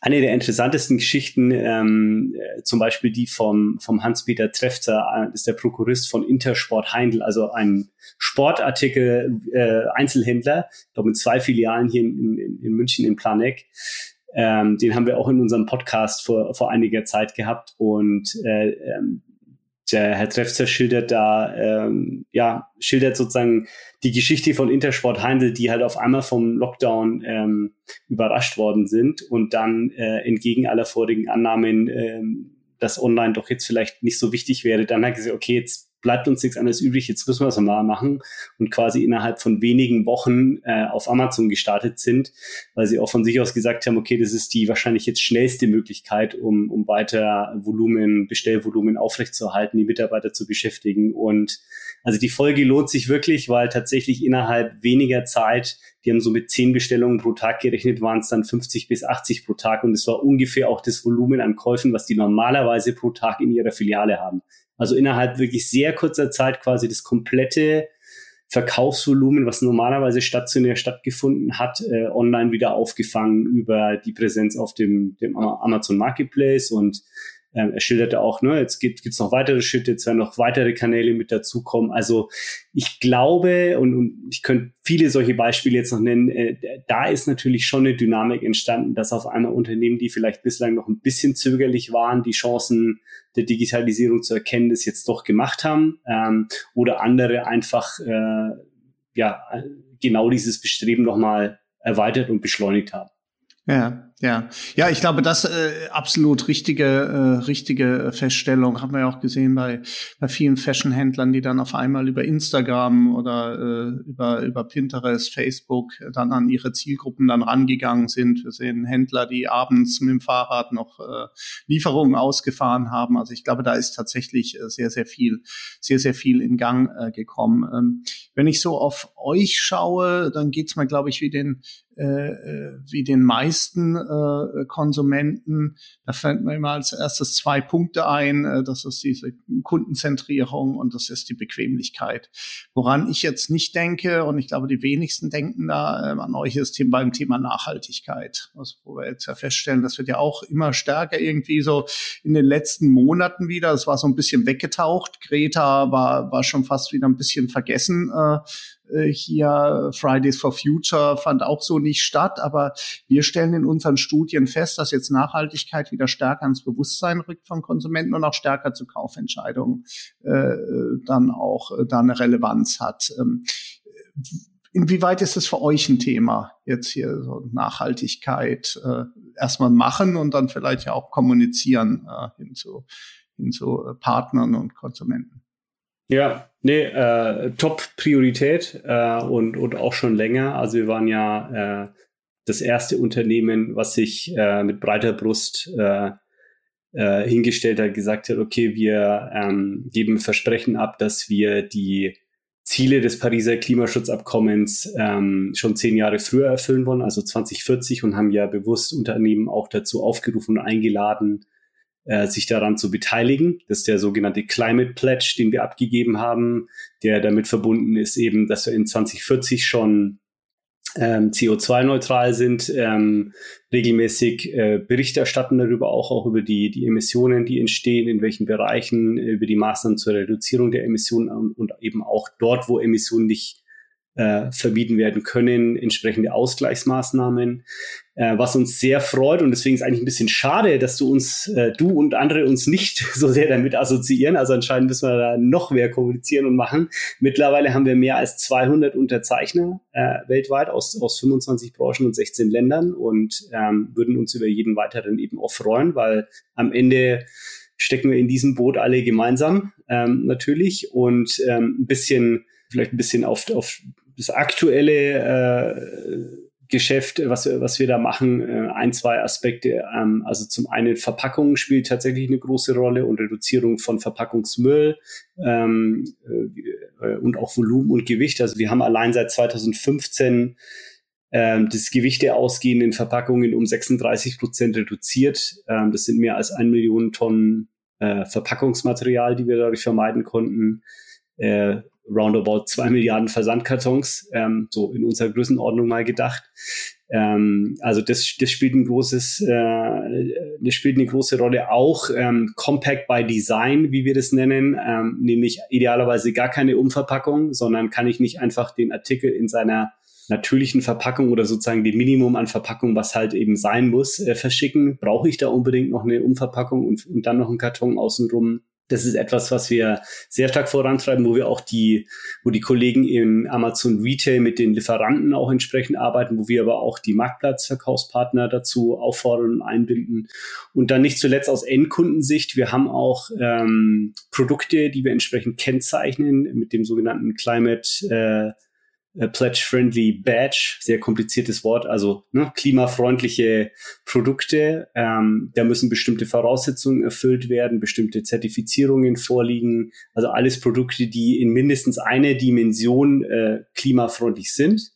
eine der interessantesten Geschichten, ähm, äh, zum Beispiel die vom, vom Hans-Peter Trefzer, äh, ist der Prokurist von Intersport Heindl, also ein Sportartikel äh, Einzelhändler, ich glaube mit zwei Filialen hier in, in, in München in Planegg. Ähm, den haben wir auch in unserem Podcast vor, vor einiger Zeit gehabt und äh, ähm, der Herr Trefzer schildert da, ähm, ja, schildert sozusagen die Geschichte von Intersport Heindl, die halt auf einmal vom Lockdown ähm, überrascht worden sind und dann äh, entgegen aller vorigen Annahmen, ähm, dass online doch jetzt vielleicht nicht so wichtig wäre, dann hat er gesagt, okay, jetzt bleibt uns nichts anderes übrig, jetzt müssen wir es mal machen und quasi innerhalb von wenigen Wochen äh, auf Amazon gestartet sind, weil sie auch von sich aus gesagt haben, okay, das ist die wahrscheinlich jetzt schnellste Möglichkeit, um, um weiter Volumen, Bestellvolumen aufrechtzuerhalten, die Mitarbeiter zu beschäftigen. Und also die Folge lohnt sich wirklich, weil tatsächlich innerhalb weniger Zeit, die haben so mit zehn Bestellungen pro Tag gerechnet, waren es dann 50 bis 80 pro Tag. Und es war ungefähr auch das Volumen an Käufen, was die normalerweise pro Tag in ihrer Filiale haben. Also innerhalb wirklich sehr kurzer Zeit quasi das komplette Verkaufsvolumen, was normalerweise stationär stattgefunden hat, äh, online wieder aufgefangen über die Präsenz auf dem, dem Amazon Marketplace und ähm, er schilderte auch, ne, jetzt gibt es noch weitere Schritte, jetzt werden noch weitere Kanäle mit dazukommen. Also ich glaube, und, und ich könnte viele solche Beispiele jetzt noch nennen, äh, da ist natürlich schon eine Dynamik entstanden, dass auf einmal Unternehmen, die vielleicht bislang noch ein bisschen zögerlich waren, die Chancen der Digitalisierung zu erkennen, das jetzt doch gemacht haben. Ähm, oder andere einfach äh, ja genau dieses Bestreben nochmal erweitert und beschleunigt haben. Ja, Ja, ja, ich glaube, das äh, absolut richtige, äh, richtige Feststellung haben wir ja auch gesehen bei, bei vielen Fashion-Händlern, die dann auf einmal über Instagram oder äh, über, über Pinterest, Facebook dann an ihre Zielgruppen dann rangegangen sind. Wir sehen Händler, die abends mit dem Fahrrad noch äh, Lieferungen ausgefahren haben. Also ich glaube, da ist tatsächlich äh, sehr, sehr viel, sehr, sehr viel in Gang äh, gekommen. Ähm, wenn ich so auf euch schaue, dann geht's mir, glaube ich, wie den wie den meisten äh, Konsumenten. Da fällt mir immer als erstes zwei Punkte ein. Äh, das ist diese Kundenzentrierung und das ist die Bequemlichkeit. Woran ich jetzt nicht denke, und ich glaube, die wenigsten denken da äh, an euch, ist beim Thema Nachhaltigkeit. Also, wo wir jetzt ja feststellen, das wird ja auch immer stärker irgendwie so in den letzten Monaten wieder. Das war so ein bisschen weggetaucht. Greta war, war schon fast wieder ein bisschen vergessen. Äh, äh, hier Fridays for Future fand auch so nicht statt, aber wir stellen in unseren Studien fest, dass jetzt Nachhaltigkeit wieder stärker ins Bewusstsein rückt von Konsumenten und auch stärker zu Kaufentscheidungen äh, dann auch äh, da eine Relevanz hat. Ähm, inwieweit ist es für euch ein Thema, jetzt hier so Nachhaltigkeit äh, erstmal machen und dann vielleicht ja auch kommunizieren äh, hin zu, hin zu äh, Partnern und Konsumenten? Ja, nee, äh, Top-Priorität äh, und, und auch schon länger. Also wir waren ja äh, das erste Unternehmen, was sich äh, mit breiter Brust äh, äh, hingestellt hat, gesagt hat, okay, wir ähm, geben Versprechen ab, dass wir die Ziele des Pariser Klimaschutzabkommens ähm, schon zehn Jahre früher erfüllen wollen, also 2040 und haben ja bewusst Unternehmen auch dazu aufgerufen und eingeladen, äh, sich daran zu beteiligen. Das ist der sogenannte Climate Pledge, den wir abgegeben haben, der damit verbunden ist eben, dass wir in 2040 schon ähm, CO2-neutral sind, ähm, regelmäßig äh, Bericht erstatten darüber, auch, auch über die, die Emissionen, die entstehen, in welchen Bereichen, über die Maßnahmen zur Reduzierung der Emissionen und, und eben auch dort, wo Emissionen nicht äh, verbieten werden können, entsprechende Ausgleichsmaßnahmen, äh, was uns sehr freut und deswegen ist eigentlich ein bisschen schade, dass du uns, äh, du und andere uns nicht so sehr damit assoziieren. Also anscheinend müssen wir da noch mehr kommunizieren und machen. Mittlerweile haben wir mehr als 200 Unterzeichner äh, weltweit aus, aus 25 Branchen und 16 Ländern und ähm, würden uns über jeden weiteren eben auch freuen, weil am Ende stecken wir in diesem Boot alle gemeinsam ähm, natürlich und ähm, ein bisschen vielleicht ein bisschen auf, auf das aktuelle äh, Geschäft, was, was wir da machen, äh, ein, zwei Aspekte. Ähm, also zum einen Verpackung spielt tatsächlich eine große Rolle und Reduzierung von Verpackungsmüll ähm, äh, und auch Volumen und Gewicht. Also wir haben allein seit 2015 ähm, das Gewicht der ausgehenden Verpackungen um 36 Prozent reduziert. Ähm, das sind mehr als ein Million Tonnen äh, Verpackungsmaterial, die wir dadurch vermeiden konnten. Äh, roundabout zwei Milliarden Versandkartons, ähm, so in unserer Größenordnung mal gedacht. Ähm, also das, das spielt ein großes, äh, das spielt eine große Rolle auch. Ähm, Compact by Design, wie wir das nennen, ähm, nämlich idealerweise gar keine Umverpackung, sondern kann ich nicht einfach den Artikel in seiner natürlichen Verpackung oder sozusagen dem Minimum an Verpackung, was halt eben sein muss, äh, verschicken. Brauche ich da unbedingt noch eine Umverpackung und, und dann noch einen Karton außenrum? Das ist etwas, was wir sehr stark vorantreiben, wo wir auch die, wo die Kollegen im Amazon Retail mit den Lieferanten auch entsprechend arbeiten, wo wir aber auch die Marktplatzverkaufspartner dazu auffordern und einbinden. Und dann nicht zuletzt aus Endkundensicht, wir haben auch ähm, Produkte, die wir entsprechend kennzeichnen mit dem sogenannten Climate äh, Pledge-Friendly Badge, sehr kompliziertes Wort, also ne, klimafreundliche Produkte. Ähm, da müssen bestimmte Voraussetzungen erfüllt werden, bestimmte Zertifizierungen vorliegen. Also alles Produkte, die in mindestens einer Dimension äh, klimafreundlich sind.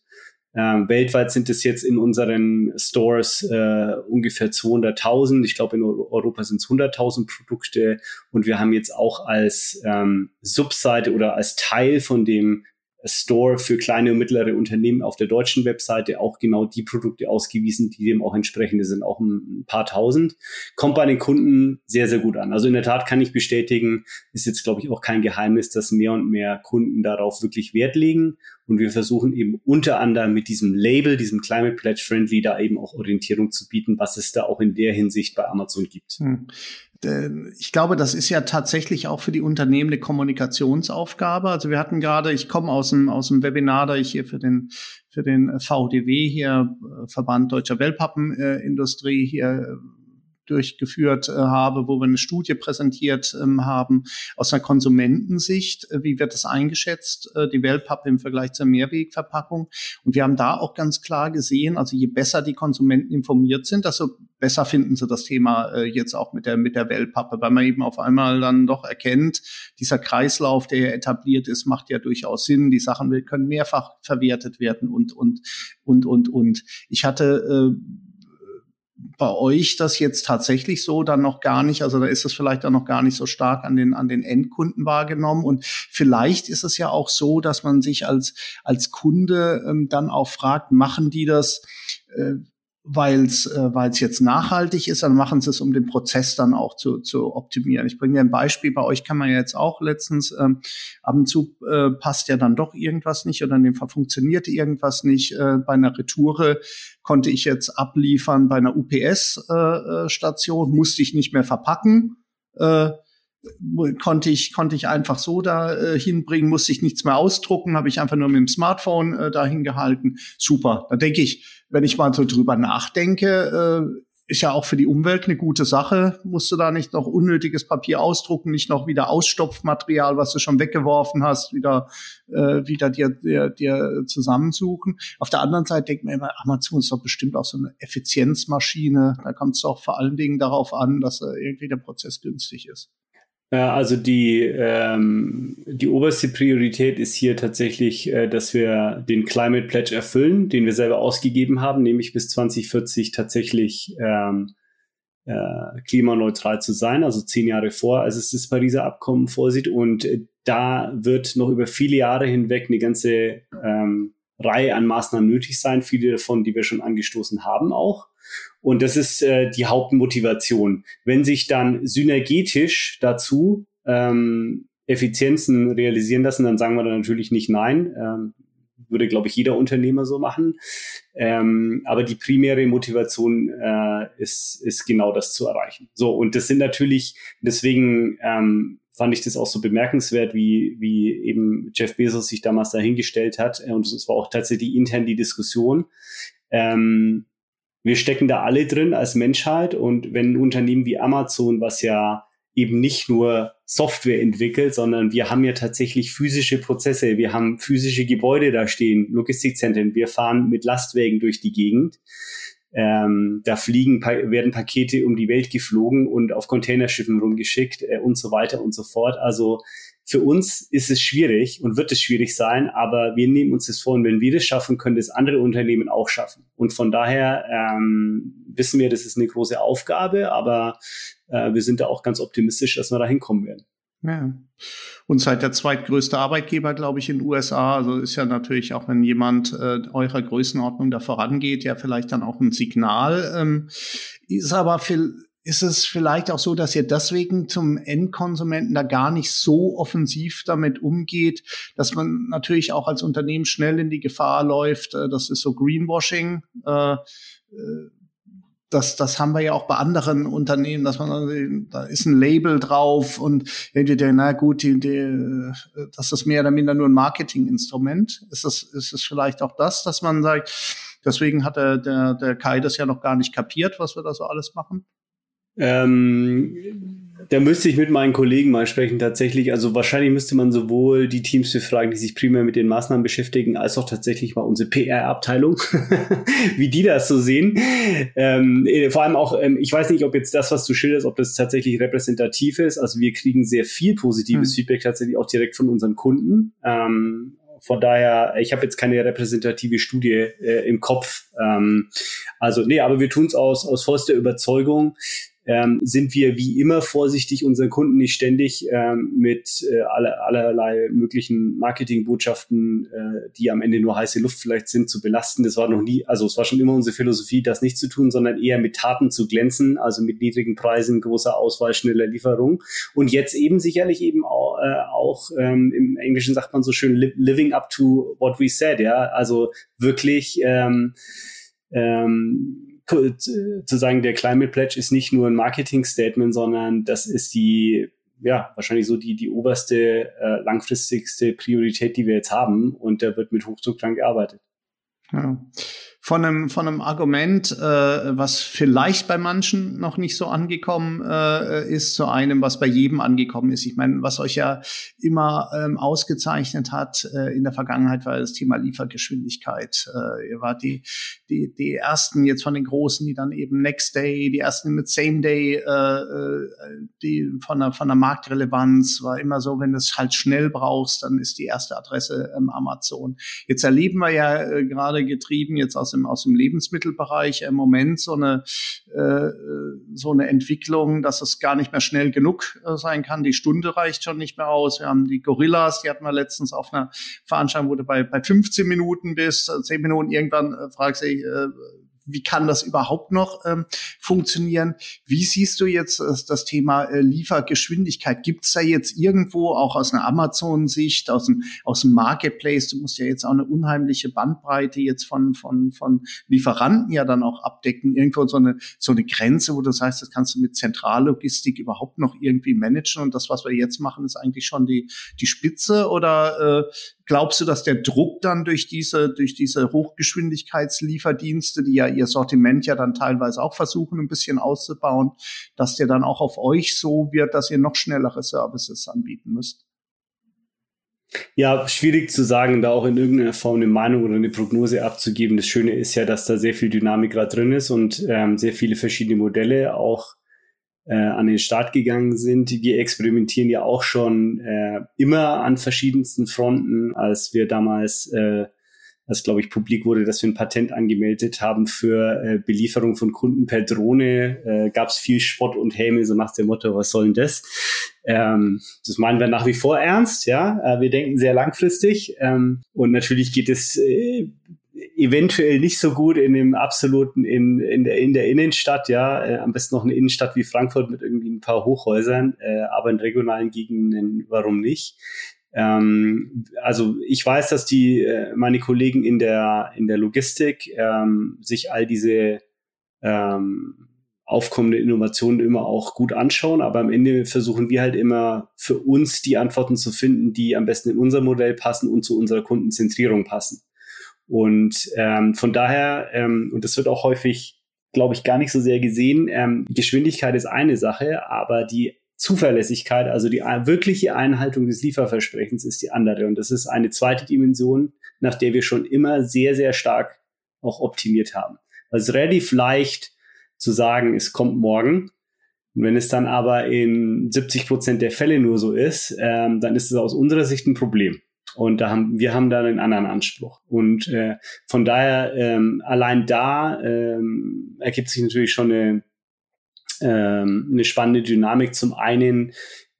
Ähm, weltweit sind es jetzt in unseren Stores äh, ungefähr 200.000. Ich glaube, in Europa sind es 100.000 Produkte. Und wir haben jetzt auch als ähm, Subseite oder als Teil von dem Store für kleine und mittlere Unternehmen auf der deutschen Webseite auch genau die Produkte ausgewiesen, die dem auch entsprechen. sind auch ein paar tausend. Kommt bei den Kunden sehr, sehr gut an. Also in der Tat kann ich bestätigen, ist jetzt, glaube ich, auch kein Geheimnis, dass mehr und mehr Kunden darauf wirklich Wert legen. Und wir versuchen eben unter anderem mit diesem Label, diesem Climate Pledge Friendly, da eben auch Orientierung zu bieten, was es da auch in der Hinsicht bei Amazon gibt. Hm ich glaube, das ist ja tatsächlich auch für die Unternehmen eine Kommunikationsaufgabe. Also wir hatten gerade, ich komme aus dem, aus dem Webinar, da ich hier für den, für den VDW hier, äh, Verband Deutscher Wellpappenindustrie hier durchgeführt äh, habe, wo wir eine Studie präsentiert ähm, haben aus einer Konsumentensicht. Äh, wie wird das eingeschätzt, äh, die Wellpappe im Vergleich zur Mehrwegverpackung? Und wir haben da auch ganz klar gesehen, also je besser die Konsumenten informiert sind, desto besser finden sie das Thema jetzt auch mit der, mit der Wellpappe, weil man eben auf einmal dann doch erkennt, dieser Kreislauf, der ja etabliert ist, macht ja durchaus Sinn. Die Sachen können mehrfach verwertet werden und, und, und, und, und. Ich hatte äh, bei euch das jetzt tatsächlich so dann noch gar nicht, also da ist es vielleicht dann noch gar nicht so stark an den, an den Endkunden wahrgenommen. Und vielleicht ist es ja auch so, dass man sich als, als Kunde ähm, dann auch fragt, machen die das, äh, weil es äh, weil's jetzt nachhaltig ist, dann machen sie es, um den Prozess dann auch zu, zu optimieren. Ich bringe dir ein Beispiel, bei euch kann man ja jetzt auch letztens, ähm, ab und zu äh, passt ja dann doch irgendwas nicht oder in dem Fall funktionierte irgendwas nicht. Äh, bei einer Retoure konnte ich jetzt abliefern bei einer UPS-Station, äh, äh musste ich nicht mehr verpacken. Äh, konnte ich konnte ich einfach so da äh, hinbringen, musste ich nichts mehr ausdrucken, habe ich einfach nur mit dem Smartphone äh, dahin gehalten. Super. Da denke ich, wenn ich mal so drüber nachdenke, äh, ist ja auch für die Umwelt eine gute Sache. Musst du da nicht noch unnötiges Papier ausdrucken, nicht noch wieder Ausstopfmaterial, was du schon weggeworfen hast, wieder äh, wieder dir, dir, dir zusammensuchen. Auf der anderen Seite denkt man immer, Amazon ist doch bestimmt auch so eine Effizienzmaschine. Da kommt es auch vor allen Dingen darauf an, dass äh, irgendwie der Prozess günstig ist. Äh, also die, ähm, die oberste Priorität ist hier tatsächlich, äh, dass wir den Climate Pledge erfüllen, den wir selber ausgegeben haben, nämlich bis 2040 tatsächlich ähm, äh, klimaneutral zu sein, also zehn Jahre vor, als es das Pariser Abkommen vorsieht. Und äh, da wird noch über viele Jahre hinweg eine ganze ähm, Reihe an Maßnahmen nötig sein, viele davon, die wir schon angestoßen haben auch. Und das ist äh, die Hauptmotivation. Wenn sich dann synergetisch dazu ähm, Effizienzen realisieren lassen, dann sagen wir dann natürlich nicht nein. Ähm, würde, glaube ich, jeder Unternehmer so machen. Ähm, aber die primäre Motivation äh, ist, ist genau das zu erreichen. So, und das sind natürlich, deswegen ähm, fand ich das auch so bemerkenswert, wie, wie eben Jeff Bezos sich damals dahingestellt hat. Und es war auch tatsächlich intern die Diskussion. Ähm, wir stecken da alle drin als Menschheit und wenn ein Unternehmen wie Amazon, was ja eben nicht nur Software entwickelt, sondern wir haben ja tatsächlich physische Prozesse, wir haben physische Gebäude da stehen, Logistikzentren, wir fahren mit Lastwägen durch die Gegend. Ähm, da fliegen, werden Pakete um die Welt geflogen und auf Containerschiffen rumgeschickt äh, und so weiter und so fort. Also für uns ist es schwierig und wird es schwierig sein, aber wir nehmen uns das vor und wenn wir das schaffen, können das andere Unternehmen auch schaffen. Und von daher ähm, wissen wir, das ist eine große Aufgabe, aber äh, wir sind da auch ganz optimistisch, dass wir da hinkommen werden. Ja. Und seid der zweitgrößte Arbeitgeber, glaube ich, in den USA. Also ist ja natürlich auch, wenn jemand äh, eurer Größenordnung da vorangeht, ja vielleicht dann auch ein Signal. Ähm, ist aber viel, ist es vielleicht auch so, dass ihr deswegen zum Endkonsumenten da gar nicht so offensiv damit umgeht, dass man natürlich auch als Unternehmen schnell in die Gefahr läuft, äh, das ist so Greenwashing. Äh, äh, das, das haben wir ja auch bei anderen Unternehmen, dass man da ist ein Label drauf und irgendwie der, na gut, die, die, das ist mehr oder minder nur ein Marketinginstrument. Ist das, ist es vielleicht auch das, dass man sagt, deswegen hat der, der, der Kai das ja noch gar nicht kapiert, was wir da so alles machen? Ähm, da müsste ich mit meinen Kollegen mal sprechen tatsächlich. Also wahrscheinlich müsste man sowohl die Teams befragen, die sich primär mit den Maßnahmen beschäftigen, als auch tatsächlich mal unsere PR-Abteilung, wie die das so sehen. Ähm, äh, vor allem auch, ähm, ich weiß nicht, ob jetzt das, was du schilderst, ob das tatsächlich repräsentativ ist. Also wir kriegen sehr viel positives mhm. Feedback tatsächlich auch direkt von unseren Kunden. Ähm, von daher, ich habe jetzt keine repräsentative Studie äh, im Kopf. Ähm, also nee, aber wir tun es aus, aus vollster Überzeugung ähm, sind wir wie immer vorsichtig, unseren Kunden nicht ständig ähm, mit äh, aller, allerlei möglichen Marketingbotschaften, äh, die am Ende nur heiße Luft vielleicht sind, zu belasten. Das war noch nie, also es war schon immer unsere Philosophie, das nicht zu tun, sondern eher mit Taten zu glänzen, also mit niedrigen Preisen, großer Auswahl, schneller Lieferung. Und jetzt eben sicherlich eben auch, äh, auch ähm, im Englischen sagt man so schön, li living up to what we said, ja, also wirklich ähm, ähm, zu sagen, der Climate Pledge ist nicht nur ein Marketing-Statement, sondern das ist die, ja, wahrscheinlich so die, die oberste, äh, langfristigste Priorität, die wir jetzt haben. Und da wird mit Hochdruck dran gearbeitet. Ja von einem, von einem Argument, äh, was vielleicht bei manchen noch nicht so angekommen äh, ist, zu einem, was bei jedem angekommen ist. Ich meine, was euch ja immer ähm, ausgezeichnet hat äh, in der Vergangenheit, war das Thema Liefergeschwindigkeit. Äh, ihr wart die, die, die ersten jetzt von den Großen, die dann eben Next Day, die ersten mit Same Day, äh, äh, die von der, von der Marktrelevanz war immer so, wenn du es halt schnell brauchst, dann ist die erste Adresse ähm, Amazon. Jetzt erleben wir ja äh, gerade getrieben jetzt aus dem, aus dem Lebensmittelbereich im Moment so eine, äh, so eine Entwicklung, dass es gar nicht mehr schnell genug äh, sein kann. Die Stunde reicht schon nicht mehr aus. Wir haben die Gorillas, die hatten wir letztens auf einer Veranstaltung, wo du bei, bei 15 Minuten bist, 10 Minuten irgendwann äh, fragst du, äh, wie kann das überhaupt noch ähm, funktionieren? Wie siehst du jetzt äh, das Thema äh, Liefergeschwindigkeit? Gibt es da jetzt irgendwo auch aus einer Amazon-Sicht, aus dem, aus dem Marketplace, du musst ja jetzt auch eine unheimliche Bandbreite jetzt von, von, von Lieferanten ja dann auch abdecken, irgendwo so eine, so eine Grenze, wo du sagst, das kannst du mit Zentrallogistik überhaupt noch irgendwie managen und das, was wir jetzt machen, ist eigentlich schon die, die Spitze oder äh, Glaubst du, dass der Druck dann durch diese, durch diese Hochgeschwindigkeitslieferdienste, die ja ihr Sortiment ja dann teilweise auch versuchen, ein bisschen auszubauen, dass der dann auch auf euch so wird, dass ihr noch schnellere Services anbieten müsst? Ja, schwierig zu sagen, da auch in irgendeiner Form eine Meinung oder eine Prognose abzugeben. Das Schöne ist ja, dass da sehr viel Dynamik gerade drin ist und ähm, sehr viele verschiedene Modelle auch äh, an den Start gegangen sind. Wir experimentieren ja auch schon äh, immer an verschiedensten Fronten, als wir damals, äh, als glaube ich publik wurde, dass wir ein Patent angemeldet haben für äh, Belieferung von Kunden per Drohne, äh, gab es viel Spott und Häme, so nach dem Motto, was soll denn das? Ähm, das meinen wir nach wie vor ernst, ja. Äh, wir denken sehr langfristig ähm, und natürlich geht es äh, eventuell nicht so gut in dem absoluten, in, in, der, in der Innenstadt, ja, äh, am besten noch eine Innenstadt wie Frankfurt mit irgendwie ein paar Hochhäusern, äh, aber in regionalen Gegenden, warum nicht? Ähm, also ich weiß, dass die äh, meine Kollegen in der in der Logistik ähm, sich all diese ähm, aufkommende Innovationen immer auch gut anschauen, aber am Ende versuchen wir halt immer für uns die Antworten zu finden, die am besten in unser Modell passen und zu unserer Kundenzentrierung passen. Und ähm, von daher, ähm, und das wird auch häufig, glaube ich, gar nicht so sehr gesehen, ähm, Geschwindigkeit ist eine Sache, aber die Zuverlässigkeit, also die wirkliche Einhaltung des Lieferversprechens ist die andere. Und das ist eine zweite Dimension, nach der wir schon immer sehr, sehr stark auch optimiert haben. Also relativ leicht zu sagen, es kommt morgen. Wenn es dann aber in 70 Prozent der Fälle nur so ist, ähm, dann ist es aus unserer Sicht ein Problem. Und da haben, wir haben da einen anderen Anspruch. Und äh, von daher, ähm, allein da ähm, ergibt sich natürlich schon eine, ähm, eine spannende Dynamik. Zum einen,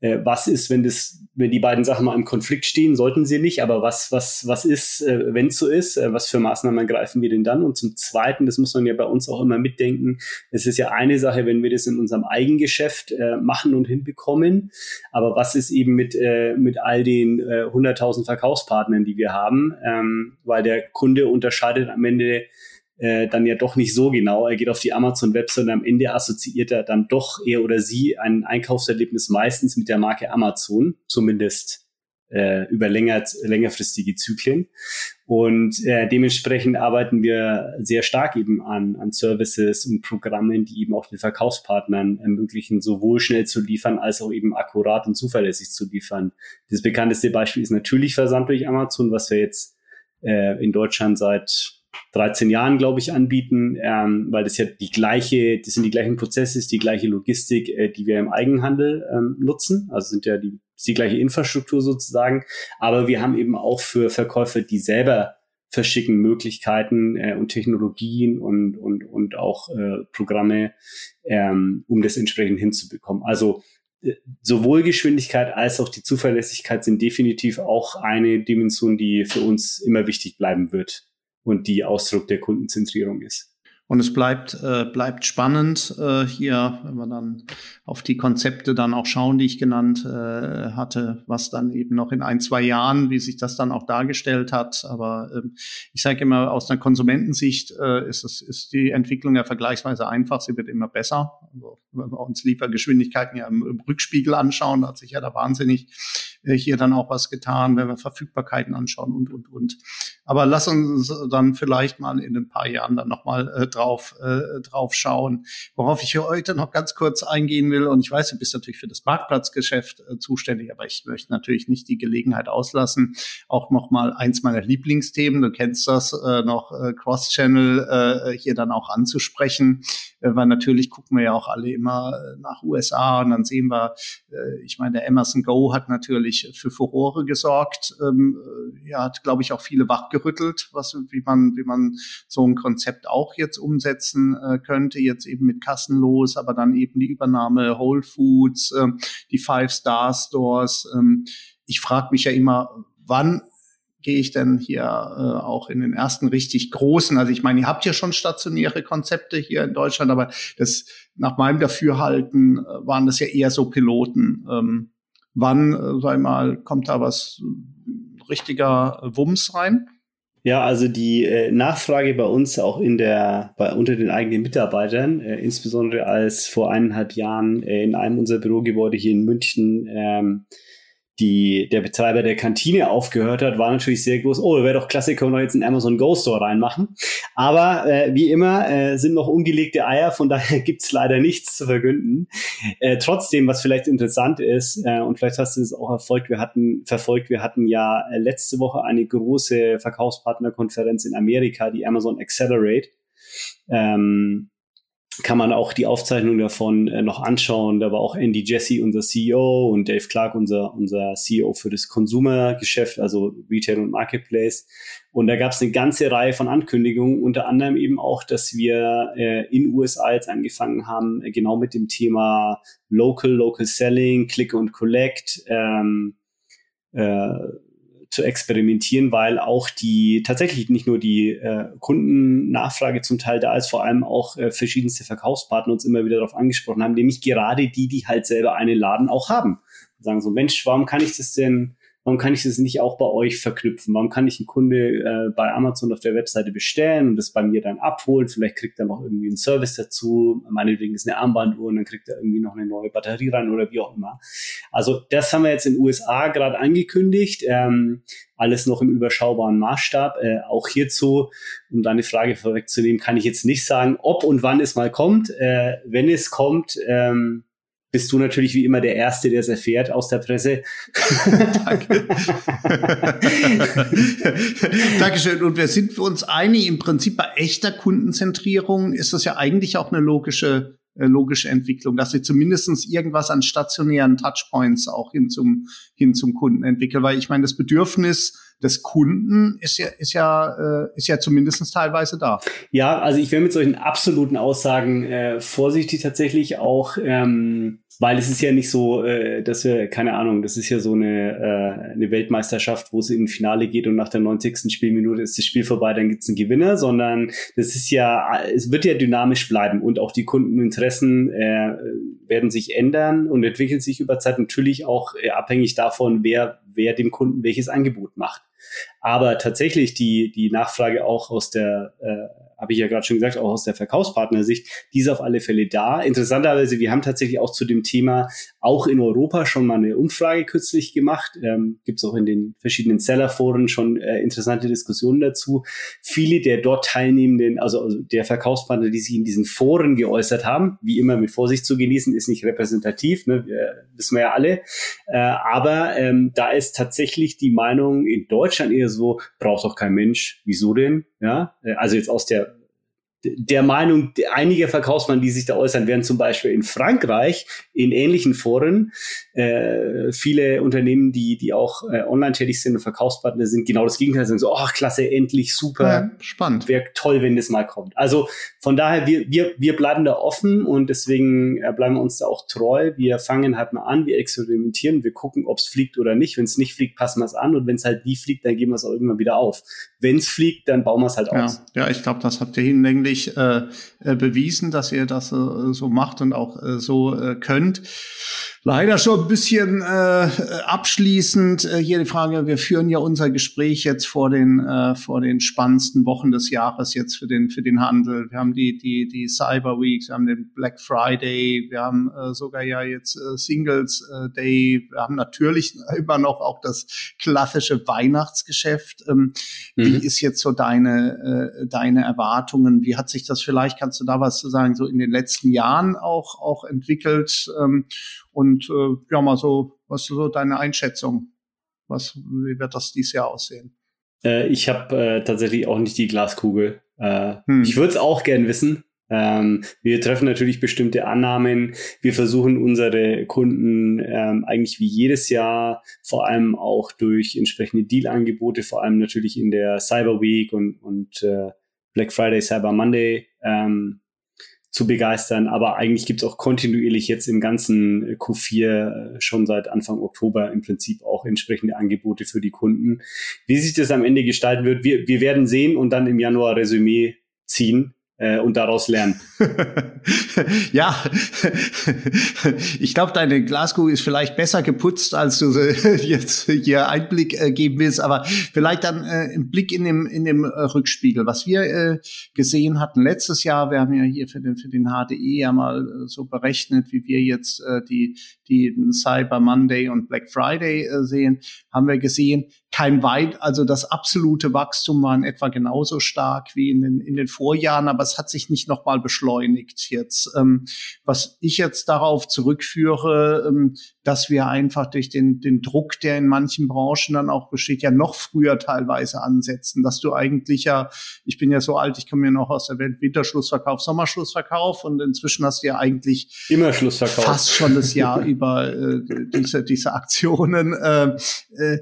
äh, was ist, wenn das wenn die beiden Sachen mal im Konflikt stehen, sollten sie nicht, aber was, was, was ist, äh, wenn es so ist, äh, was für Maßnahmen greifen wir denn dann? Und zum Zweiten, das muss man ja bei uns auch immer mitdenken, es ist ja eine Sache, wenn wir das in unserem Eigengeschäft äh, machen und hinbekommen, aber was ist eben mit, äh, mit all den äh, 100.000 Verkaufspartnern, die wir haben, ähm, weil der Kunde unterscheidet am Ende äh, dann ja doch nicht so genau. Er geht auf die Amazon-Website und am Ende assoziiert er dann doch er oder sie ein Einkaufserlebnis meistens mit der Marke Amazon, zumindest äh, über länger, längerfristige Zyklen. Und äh, dementsprechend arbeiten wir sehr stark eben an, an Services und Programmen, die eben auch den Verkaufspartnern ermöglichen, sowohl schnell zu liefern, als auch eben akkurat und zuverlässig zu liefern. Das bekannteste Beispiel ist natürlich Versand durch Amazon, was wir jetzt äh, in Deutschland seit 13 Jahren, glaube ich, anbieten, ähm, weil das ja die gleiche, das sind die gleichen Prozesse, die gleiche Logistik, äh, die wir im Eigenhandel ähm, nutzen. Also sind ja die, die gleiche Infrastruktur sozusagen. Aber wir haben eben auch für Verkäufer, die selber verschicken Möglichkeiten äh, und Technologien und, und, und auch äh, Programme, ähm, um das entsprechend hinzubekommen. Also äh, sowohl Geschwindigkeit als auch die Zuverlässigkeit sind definitiv auch eine Dimension, die für uns immer wichtig bleiben wird und die Ausdruck der Kundenzentrierung ist. Und es bleibt, äh, bleibt spannend äh, hier, wenn wir dann auf die Konzepte dann auch schauen, die ich genannt äh, hatte, was dann eben noch in ein, zwei Jahren, wie sich das dann auch dargestellt hat. Aber ähm, ich sage immer, aus einer Konsumentensicht äh, ist, es, ist die Entwicklung ja vergleichsweise einfach, sie wird immer besser. Also, wenn wir uns Liefergeschwindigkeiten ja im, im Rückspiegel anschauen, hat sich ja da wahnsinnig hier dann auch was getan, wenn wir Verfügbarkeiten anschauen und, und, und. Aber lass uns dann vielleicht mal in ein paar Jahren dann nochmal äh, drauf, äh, drauf schauen. Worauf ich heute noch ganz kurz eingehen will, und ich weiß, du bist natürlich für das Marktplatzgeschäft äh, zuständig, aber ich möchte natürlich nicht die Gelegenheit auslassen, auch nochmal eins meiner Lieblingsthemen, du kennst das, äh, noch äh, Cross-Channel äh, hier dann auch anzusprechen, äh, weil natürlich gucken wir ja auch alle immer äh, nach USA und dann sehen wir, äh, ich meine, der Amazon Go hat natürlich für Furore gesorgt, ähm, äh, ja, hat, glaube ich, auch viele wachgerüttelt, was, wie man, wie man so ein Konzept auch jetzt umsetzen äh, könnte, jetzt eben mit kassenlos, aber dann eben die Übernahme Whole Foods, äh, die Five-Star-Stores. Ähm, ich frage mich ja immer, wann gehe ich denn hier äh, auch in den ersten richtig großen? Also ich meine, ihr habt ja schon stationäre Konzepte hier in Deutschland, aber das nach meinem Dafürhalten äh, waren das ja eher so Piloten. Ähm, wann, äh, sag mal, kommt da was äh, richtiger Wumms rein? Ja, also die äh, Nachfrage bei uns auch in der, bei, unter den eigenen Mitarbeitern, äh, insbesondere als vor eineinhalb Jahren äh, in einem unserer Bürogebäude hier in München ähm, die, der Betreiber der Kantine aufgehört hat, war natürlich sehr groß. Oh, wäre doch klasse, können wir jetzt einen Amazon Go Store reinmachen. Aber äh, wie immer äh, sind noch ungelegte Eier, von daher gibt's leider nichts zu vergünden. Äh, trotzdem, was vielleicht interessant ist, äh, und vielleicht hast du es auch erfolgt, wir hatten, verfolgt, wir hatten ja äh, letzte Woche eine große Verkaufspartnerkonferenz in Amerika, die Amazon Accelerate. Ähm, kann man auch die Aufzeichnung davon äh, noch anschauen. Da war auch Andy Jesse, unser CEO, und Dave Clark, unser, unser CEO für das Consumer-Geschäft, also Retail und Marketplace. Und da gab es eine ganze Reihe von Ankündigungen, unter anderem eben auch, dass wir äh, in USA jetzt angefangen haben, äh, genau mit dem Thema Local, Local Selling, Click und Collect, ähm, äh, zu experimentieren, weil auch die tatsächlich nicht nur die äh, Kundennachfrage zum Teil da ist, vor allem auch äh, verschiedenste Verkaufspartner uns immer wieder darauf angesprochen haben, nämlich gerade die, die halt selber einen Laden auch haben. sagen so, Mensch, warum kann ich das denn Warum kann ich das nicht auch bei euch verknüpfen? Warum kann ich einen Kunde äh, bei Amazon auf der Webseite bestellen und das bei mir dann abholen? Vielleicht kriegt er noch irgendwie einen Service dazu. Meinetwegen ist eine Armbanduhr und dann kriegt er irgendwie noch eine neue Batterie rein oder wie auch immer. Also das haben wir jetzt in den USA gerade angekündigt. Ähm, alles noch im überschaubaren Maßstab. Äh, auch hierzu, um deine Frage vorwegzunehmen, kann ich jetzt nicht sagen, ob und wann es mal kommt. Äh, wenn es kommt, ähm, bist du natürlich wie immer der Erste, der es erfährt aus der Presse. Danke. Dankeschön. Und wir sind uns einig, im Prinzip bei echter Kundenzentrierung ist das ja eigentlich auch eine logische äh, logische Entwicklung, dass sie zumindestens irgendwas an stationären Touchpoints auch hin zum, hin zum Kunden entwickeln. Weil ich meine, das Bedürfnis des Kunden ist ja, ist ja, äh, ist ja zumindestens teilweise da. Ja, also ich wäre mit solchen absoluten Aussagen äh, vorsichtig tatsächlich auch. Ähm, weil es ist ja nicht so, äh, dass wir, keine Ahnung, das ist ja so eine, äh, eine Weltmeisterschaft, wo es in Finale geht und nach der 90. Spielminute ist das Spiel vorbei, dann gibt es einen Gewinner, sondern das ist ja, es wird ja dynamisch bleiben und auch die Kundeninteressen äh, werden sich ändern und entwickeln sich über Zeit natürlich auch äh, abhängig davon, wer, wer dem Kunden welches Angebot macht. Aber tatsächlich die, die Nachfrage auch aus der äh, habe ich ja gerade schon gesagt, auch aus der Verkaufspartnersicht, die ist auf alle Fälle da. Interessanterweise, wir haben tatsächlich auch zu dem Thema auch in Europa schon mal eine Umfrage kürzlich gemacht. Ähm, Gibt es auch in den verschiedenen Sellerforen schon äh, interessante Diskussionen dazu. Viele der dort teilnehmenden, also, also der Verkaufspartner, die sich in diesen Foren geäußert haben, wie immer mit Vorsicht zu genießen, ist nicht repräsentativ, ne, wir, wissen wir ja alle. Äh, aber ähm, da ist tatsächlich die Meinung in Deutschland eher so, braucht doch kein Mensch. Wieso denn? Ja, äh, also jetzt aus der der Meinung einiger Verkaufsmann, die sich da äußern, werden zum Beispiel in Frankreich in ähnlichen Foren äh, viele Unternehmen, die die auch äh, online tätig sind und Verkaufspartner sind, genau das Gegenteil sagen so, ach klasse, endlich super, ja, spannend, wäre toll, wenn das mal kommt. Also von daher wir wir wir bleiben da offen und deswegen äh, bleiben wir uns da auch treu. Wir fangen halt mal an, wir experimentieren, wir gucken, ob es fliegt oder nicht. Wenn es nicht fliegt, passen wir es an und wenn es halt nie fliegt, dann geben wir es auch irgendwann wieder auf. Wenn es fliegt, dann bauen wir es halt ja, aus. Ja, ich glaube, das habt ihr hinlänglich wirklich äh, äh, bewiesen, dass ihr das äh, so macht und auch äh, so äh, könnt. Leider schon ein bisschen äh, abschließend äh, hier die Frage, wir führen ja unser Gespräch jetzt vor den, äh, vor den spannendsten Wochen des Jahres jetzt für den, für den Handel. Wir haben die, die, die Cyber Weeks, wir haben den Black Friday, wir haben äh, sogar ja jetzt äh, Singles äh, Day, wir haben natürlich immer noch auch das klassische Weihnachtsgeschäft. Ähm, mhm. Wie ist jetzt so deine, äh, deine Erwartungen? Wie hat sich das vielleicht, kannst du da was zu sagen, so in den letzten Jahren auch, auch entwickelt? Ähm, und äh, ja, mal so, was ist so deine Einschätzung? Was, wie wird das dieses Jahr aussehen? Äh, ich habe äh, tatsächlich auch nicht die Glaskugel. Äh, hm. Ich würde es auch gern wissen. Ähm, wir treffen natürlich bestimmte Annahmen. Wir versuchen unsere Kunden ähm, eigentlich wie jedes Jahr, vor allem auch durch entsprechende Deal-Angebote, vor allem natürlich in der Cyber Week und, und äh, Black Friday, Cyber Monday, ähm, zu begeistern. Aber eigentlich gibt es auch kontinuierlich jetzt im ganzen äh, Q4 äh, schon seit Anfang Oktober im Prinzip auch entsprechende Angebote für die Kunden. Wie sich das am Ende gestalten wird, wir, wir werden sehen und dann im Januar Resümee ziehen äh, und daraus lernen. ja, ich glaube, deine Glaskugel ist vielleicht besser geputzt, als du jetzt hier Einblick äh, geben willst, aber vielleicht dann äh, ein Blick in dem, in dem äh, Rückspiegel. Was wir äh, gesehen hatten letztes Jahr, wir haben ja hier für den, für den HDE ja mal äh, so berechnet, wie wir jetzt äh, die, die Cyber Monday und Black Friday äh, sehen, haben wir gesehen, kein weit, also das absolute Wachstum war in etwa genauso stark wie in den, in den Vorjahren, aber es hat sich nicht nochmal beschleunigt jetzt. Ähm, was ich jetzt darauf zurückführe, ähm, dass wir einfach durch den, den Druck, der in manchen Branchen dann auch besteht, ja noch früher teilweise ansetzen, dass du eigentlich ja, ich bin ja so alt, ich komme ja noch aus der Welt Winterschlussverkauf, Sommerschlussverkauf und inzwischen hast du ja eigentlich immer Schlussverkauf. fast schon das Jahr über äh, diese, diese Aktionen. Äh, äh,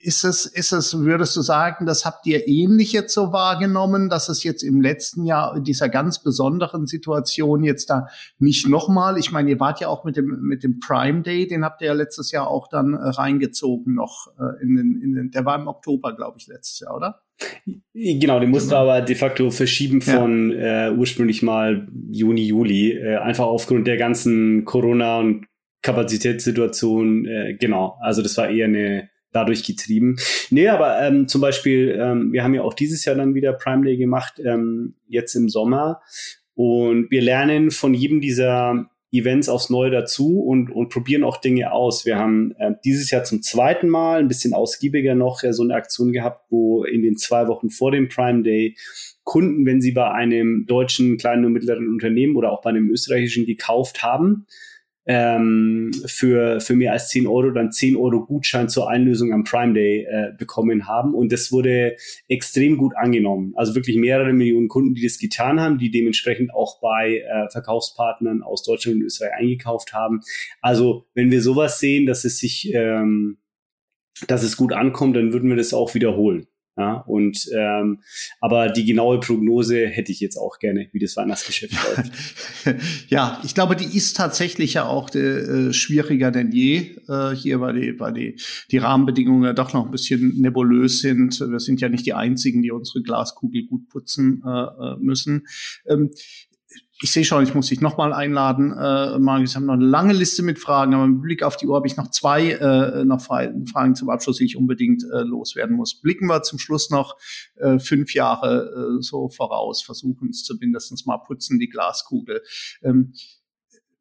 ist es, ist es, würdest du sagen, das habt ihr ähnlich jetzt so wahrgenommen, dass es jetzt im letzten Jahr in dieser ganz besonderen Situation jetzt da nicht nochmal, ich meine, ihr wart ja auch mit dem, mit dem Prime Day, den habt ihr ja letztes Jahr auch dann äh, reingezogen noch äh, in den, in den, der war im Oktober, glaube ich, letztes Jahr, oder? Genau, den musste genau. aber de facto verschieben von ja. äh, ursprünglich mal Juni, Juli, äh, einfach aufgrund der ganzen Corona- und Kapazitätssituation, äh, genau. Also das war eher eine dadurch getrieben. Nee, aber ähm, zum Beispiel, ähm, wir haben ja auch dieses Jahr dann wieder Prime Day gemacht, ähm, jetzt im Sommer. Und wir lernen von jedem dieser Events aufs Neue dazu und, und probieren auch Dinge aus. Wir haben äh, dieses Jahr zum zweiten Mal, ein bisschen ausgiebiger noch, ja, so eine Aktion gehabt, wo in den zwei Wochen vor dem Prime Day Kunden, wenn sie bei einem deutschen kleinen und mittleren Unternehmen oder auch bei einem österreichischen gekauft haben, ähm, für, für mehr als 10 Euro dann 10 Euro Gutschein zur Einlösung am Prime Day äh, bekommen haben. Und das wurde extrem gut angenommen. Also wirklich mehrere Millionen Kunden, die das getan haben, die dementsprechend auch bei äh, Verkaufspartnern aus Deutschland und Österreich eingekauft haben. Also wenn wir sowas sehen, dass es sich, ähm, dass es gut ankommt, dann würden wir das auch wiederholen. Ja, und ähm, aber die genaue Prognose hätte ich jetzt auch gerne, wie das Weihnachtsgeschäft läuft. ja, ich glaube, die ist tatsächlich ja auch äh, schwieriger denn je äh, hier, weil die, weil die, die Rahmenbedingungen ja doch noch ein bisschen nebulös sind. Wir sind ja nicht die einzigen, die unsere Glaskugel gut putzen äh, äh müssen. Ähm, ich sehe schon, ich muss dich nochmal einladen, äh, Marius. Ich habe noch eine lange Liste mit Fragen, aber mit Blick auf die Uhr habe ich noch zwei äh, noch Fragen zum Abschluss, die ich unbedingt äh, loswerden muss. Blicken wir zum Schluss noch äh, fünf Jahre äh, so voraus, versuchen es zumindest mal putzen, die Glaskugel. Ähm,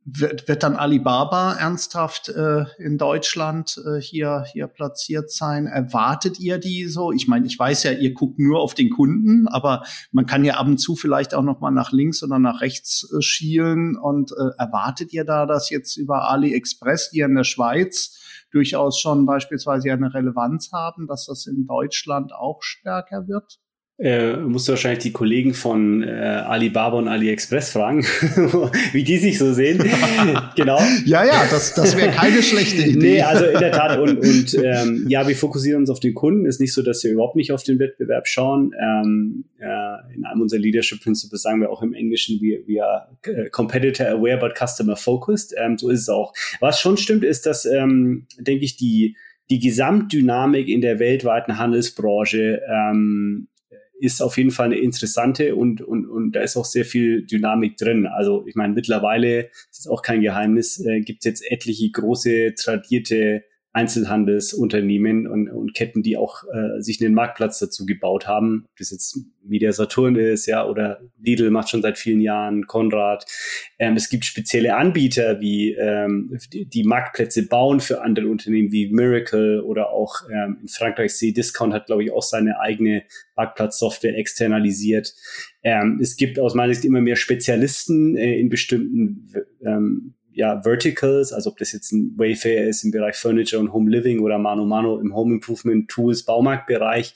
wird, wird dann Alibaba ernsthaft äh, in Deutschland äh, hier, hier platziert sein? Erwartet ihr die so? Ich meine, ich weiß ja, ihr guckt nur auf den Kunden, aber man kann ja ab und zu vielleicht auch noch mal nach links oder nach rechts äh, schielen. Und äh, erwartet ihr da, dass jetzt über AliExpress hier in der Schweiz durchaus schon beispielsweise eine Relevanz haben, dass das in Deutschland auch stärker wird? Äh, musst du wahrscheinlich die Kollegen von äh, Alibaba und AliExpress fragen, wie die sich so sehen. genau. Ja, ja, das, das wäre keine schlechte Idee. nee, also in der Tat. Und, und ähm, ja, wir fokussieren uns auf den Kunden. Ist nicht so, dass wir überhaupt nicht auf den Wettbewerb schauen. Ähm, äh, in einem unserer Leadership Principles sagen wir auch im Englischen, wir, wir äh, competitor aware but customer focused. Ähm, so ist es auch. Was schon stimmt, ist, dass, ähm, denke ich, die die Gesamtdynamik in der weltweiten Handelsbranche ähm, ist auf jeden Fall eine interessante und, und, und da ist auch sehr viel Dynamik drin. Also ich meine, mittlerweile, das ist auch kein Geheimnis, äh, gibt es jetzt etliche große, tradierte Einzelhandelsunternehmen und, und Ketten, die auch äh, sich einen Marktplatz dazu gebaut haben. Ob das jetzt Media Saturn ist, ja, oder Lidl macht schon seit vielen Jahren, Konrad. Ähm, es gibt spezielle Anbieter, wie ähm, die, die Marktplätze bauen für andere Unternehmen wie Miracle oder auch ähm, in Frankreich C Discount hat, glaube ich, auch seine eigene Marktplatzsoftware externalisiert. Ähm, es gibt aus meiner Sicht immer mehr Spezialisten äh, in bestimmten ähm, ja, Verticals, also ob das jetzt ein Wayfair ist im Bereich Furniture und Home Living oder Mano Mano im Home Improvement Tools Baumarktbereich.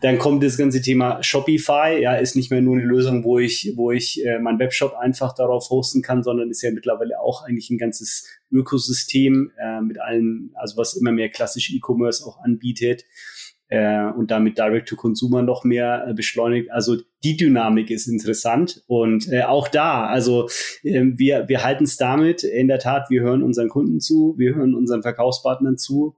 Dann kommt das ganze Thema Shopify, ja, ist nicht mehr nur eine Lösung, wo ich, wo ich äh, meinen Webshop einfach darauf hosten kann, sondern ist ja mittlerweile auch eigentlich ein ganzes Ökosystem äh, mit allen, also was immer mehr klassisch E-Commerce auch anbietet äh, und damit Direct-to-Consumer noch mehr äh, beschleunigt. Also die Dynamik ist interessant und äh, auch da, also äh, wir, wir halten es damit in der Tat, wir hören unseren Kunden zu, wir hören unseren Verkaufspartnern zu.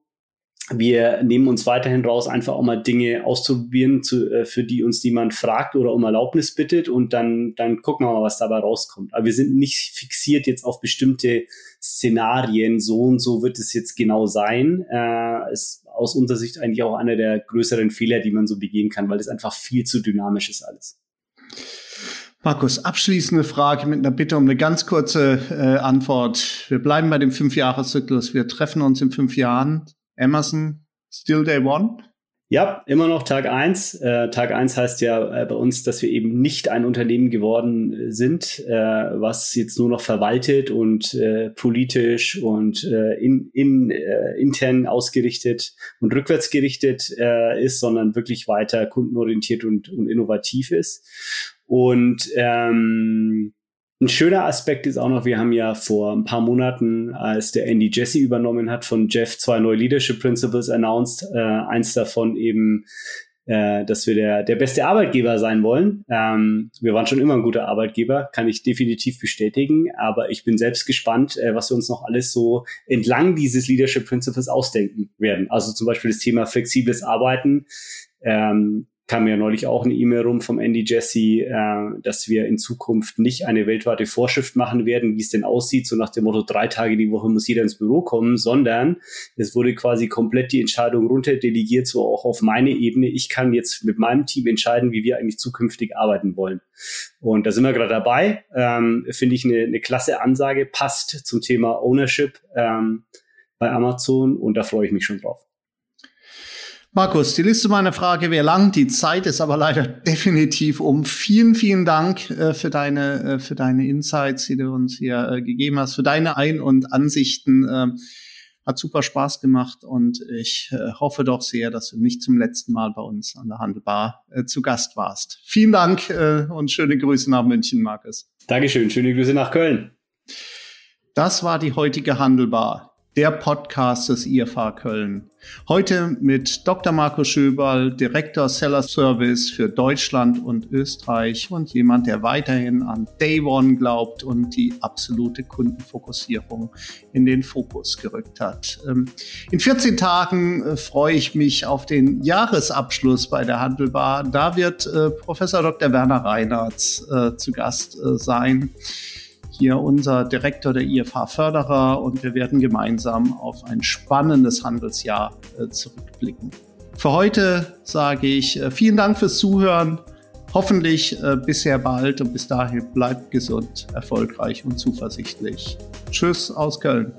Wir nehmen uns weiterhin raus, einfach auch mal Dinge auszuprobieren, zu, äh, für die uns jemand fragt oder um Erlaubnis bittet und dann, dann gucken wir mal, was dabei rauskommt. Aber wir sind nicht fixiert jetzt auf bestimmte Szenarien, so und so wird es jetzt genau sein. Äh, es aus unserer Sicht eigentlich auch einer der größeren Fehler, die man so begehen kann, weil es einfach viel zu dynamisch ist alles. Markus, abschließende Frage mit einer Bitte um eine ganz kurze äh, Antwort. Wir bleiben bei dem Fünfjahreszyklus. Wir treffen uns in fünf Jahren. Amazon, still day one? Ja, immer noch Tag eins. Äh, Tag eins heißt ja äh, bei uns, dass wir eben nicht ein Unternehmen geworden äh, sind, äh, was jetzt nur noch verwaltet und äh, politisch und äh, in, in, intern ausgerichtet und rückwärts gerichtet ist, sondern wirklich weiter kundenorientiert und, und innovativ ist. Und ähm, ein schöner Aspekt ist auch noch, wir haben ja vor ein paar Monaten, als der Andy Jesse übernommen hat, von Jeff zwei neue Leadership Principles announced. Äh, eins davon eben, äh, dass wir der, der beste Arbeitgeber sein wollen. Ähm, wir waren schon immer ein guter Arbeitgeber, kann ich definitiv bestätigen, aber ich bin selbst gespannt, äh, was wir uns noch alles so entlang dieses Leadership Principles ausdenken werden. Also zum Beispiel das Thema flexibles Arbeiten. Ähm, kam ja neulich auch eine E-Mail rum vom Andy Jesse, äh, dass wir in Zukunft nicht eine weltweite Vorschrift machen werden, wie es denn aussieht, so nach dem Motto, drei Tage die Woche muss jeder ins Büro kommen, sondern es wurde quasi komplett die Entscheidung runterdelegiert, so auch auf meine Ebene. Ich kann jetzt mit meinem Team entscheiden, wie wir eigentlich zukünftig arbeiten wollen. Und da sind wir gerade dabei. Ähm, Finde ich eine, eine klasse Ansage, passt zum Thema Ownership ähm, bei Amazon und da freue ich mich schon drauf. Markus, die Liste meiner Frage wäre lang, die Zeit ist aber leider definitiv um. Vielen, vielen Dank äh, für deine äh, für deine Insights, die du uns hier äh, gegeben hast, für deine Ein- und Ansichten. Ähm, hat super Spaß gemacht und ich hoffe doch sehr, dass du nicht zum letzten Mal bei uns an der Handelbar zu Gast warst. Vielen Dank und schöne Grüße nach München, Markus. Dankeschön, schöne Grüße nach Köln. Das war die heutige Handelbar der Podcast des IFA Köln. Heute mit Dr. Markus Schöberl, Direktor Seller Service für Deutschland und Österreich und jemand, der weiterhin an Day One glaubt und die absolute Kundenfokussierung in den Fokus gerückt hat. Ähm, in 14 Tagen äh, freue ich mich auf den Jahresabschluss bei der Handelbar. Da wird äh, Professor Dr. Werner Reinhardt äh, zu Gast sein hier unser Direktor der IFH Förderer und wir werden gemeinsam auf ein spannendes Handelsjahr äh, zurückblicken. Für heute sage ich äh, vielen Dank fürs Zuhören. Hoffentlich äh, bisher bald und bis dahin bleibt gesund, erfolgreich und zuversichtlich. Tschüss aus Köln.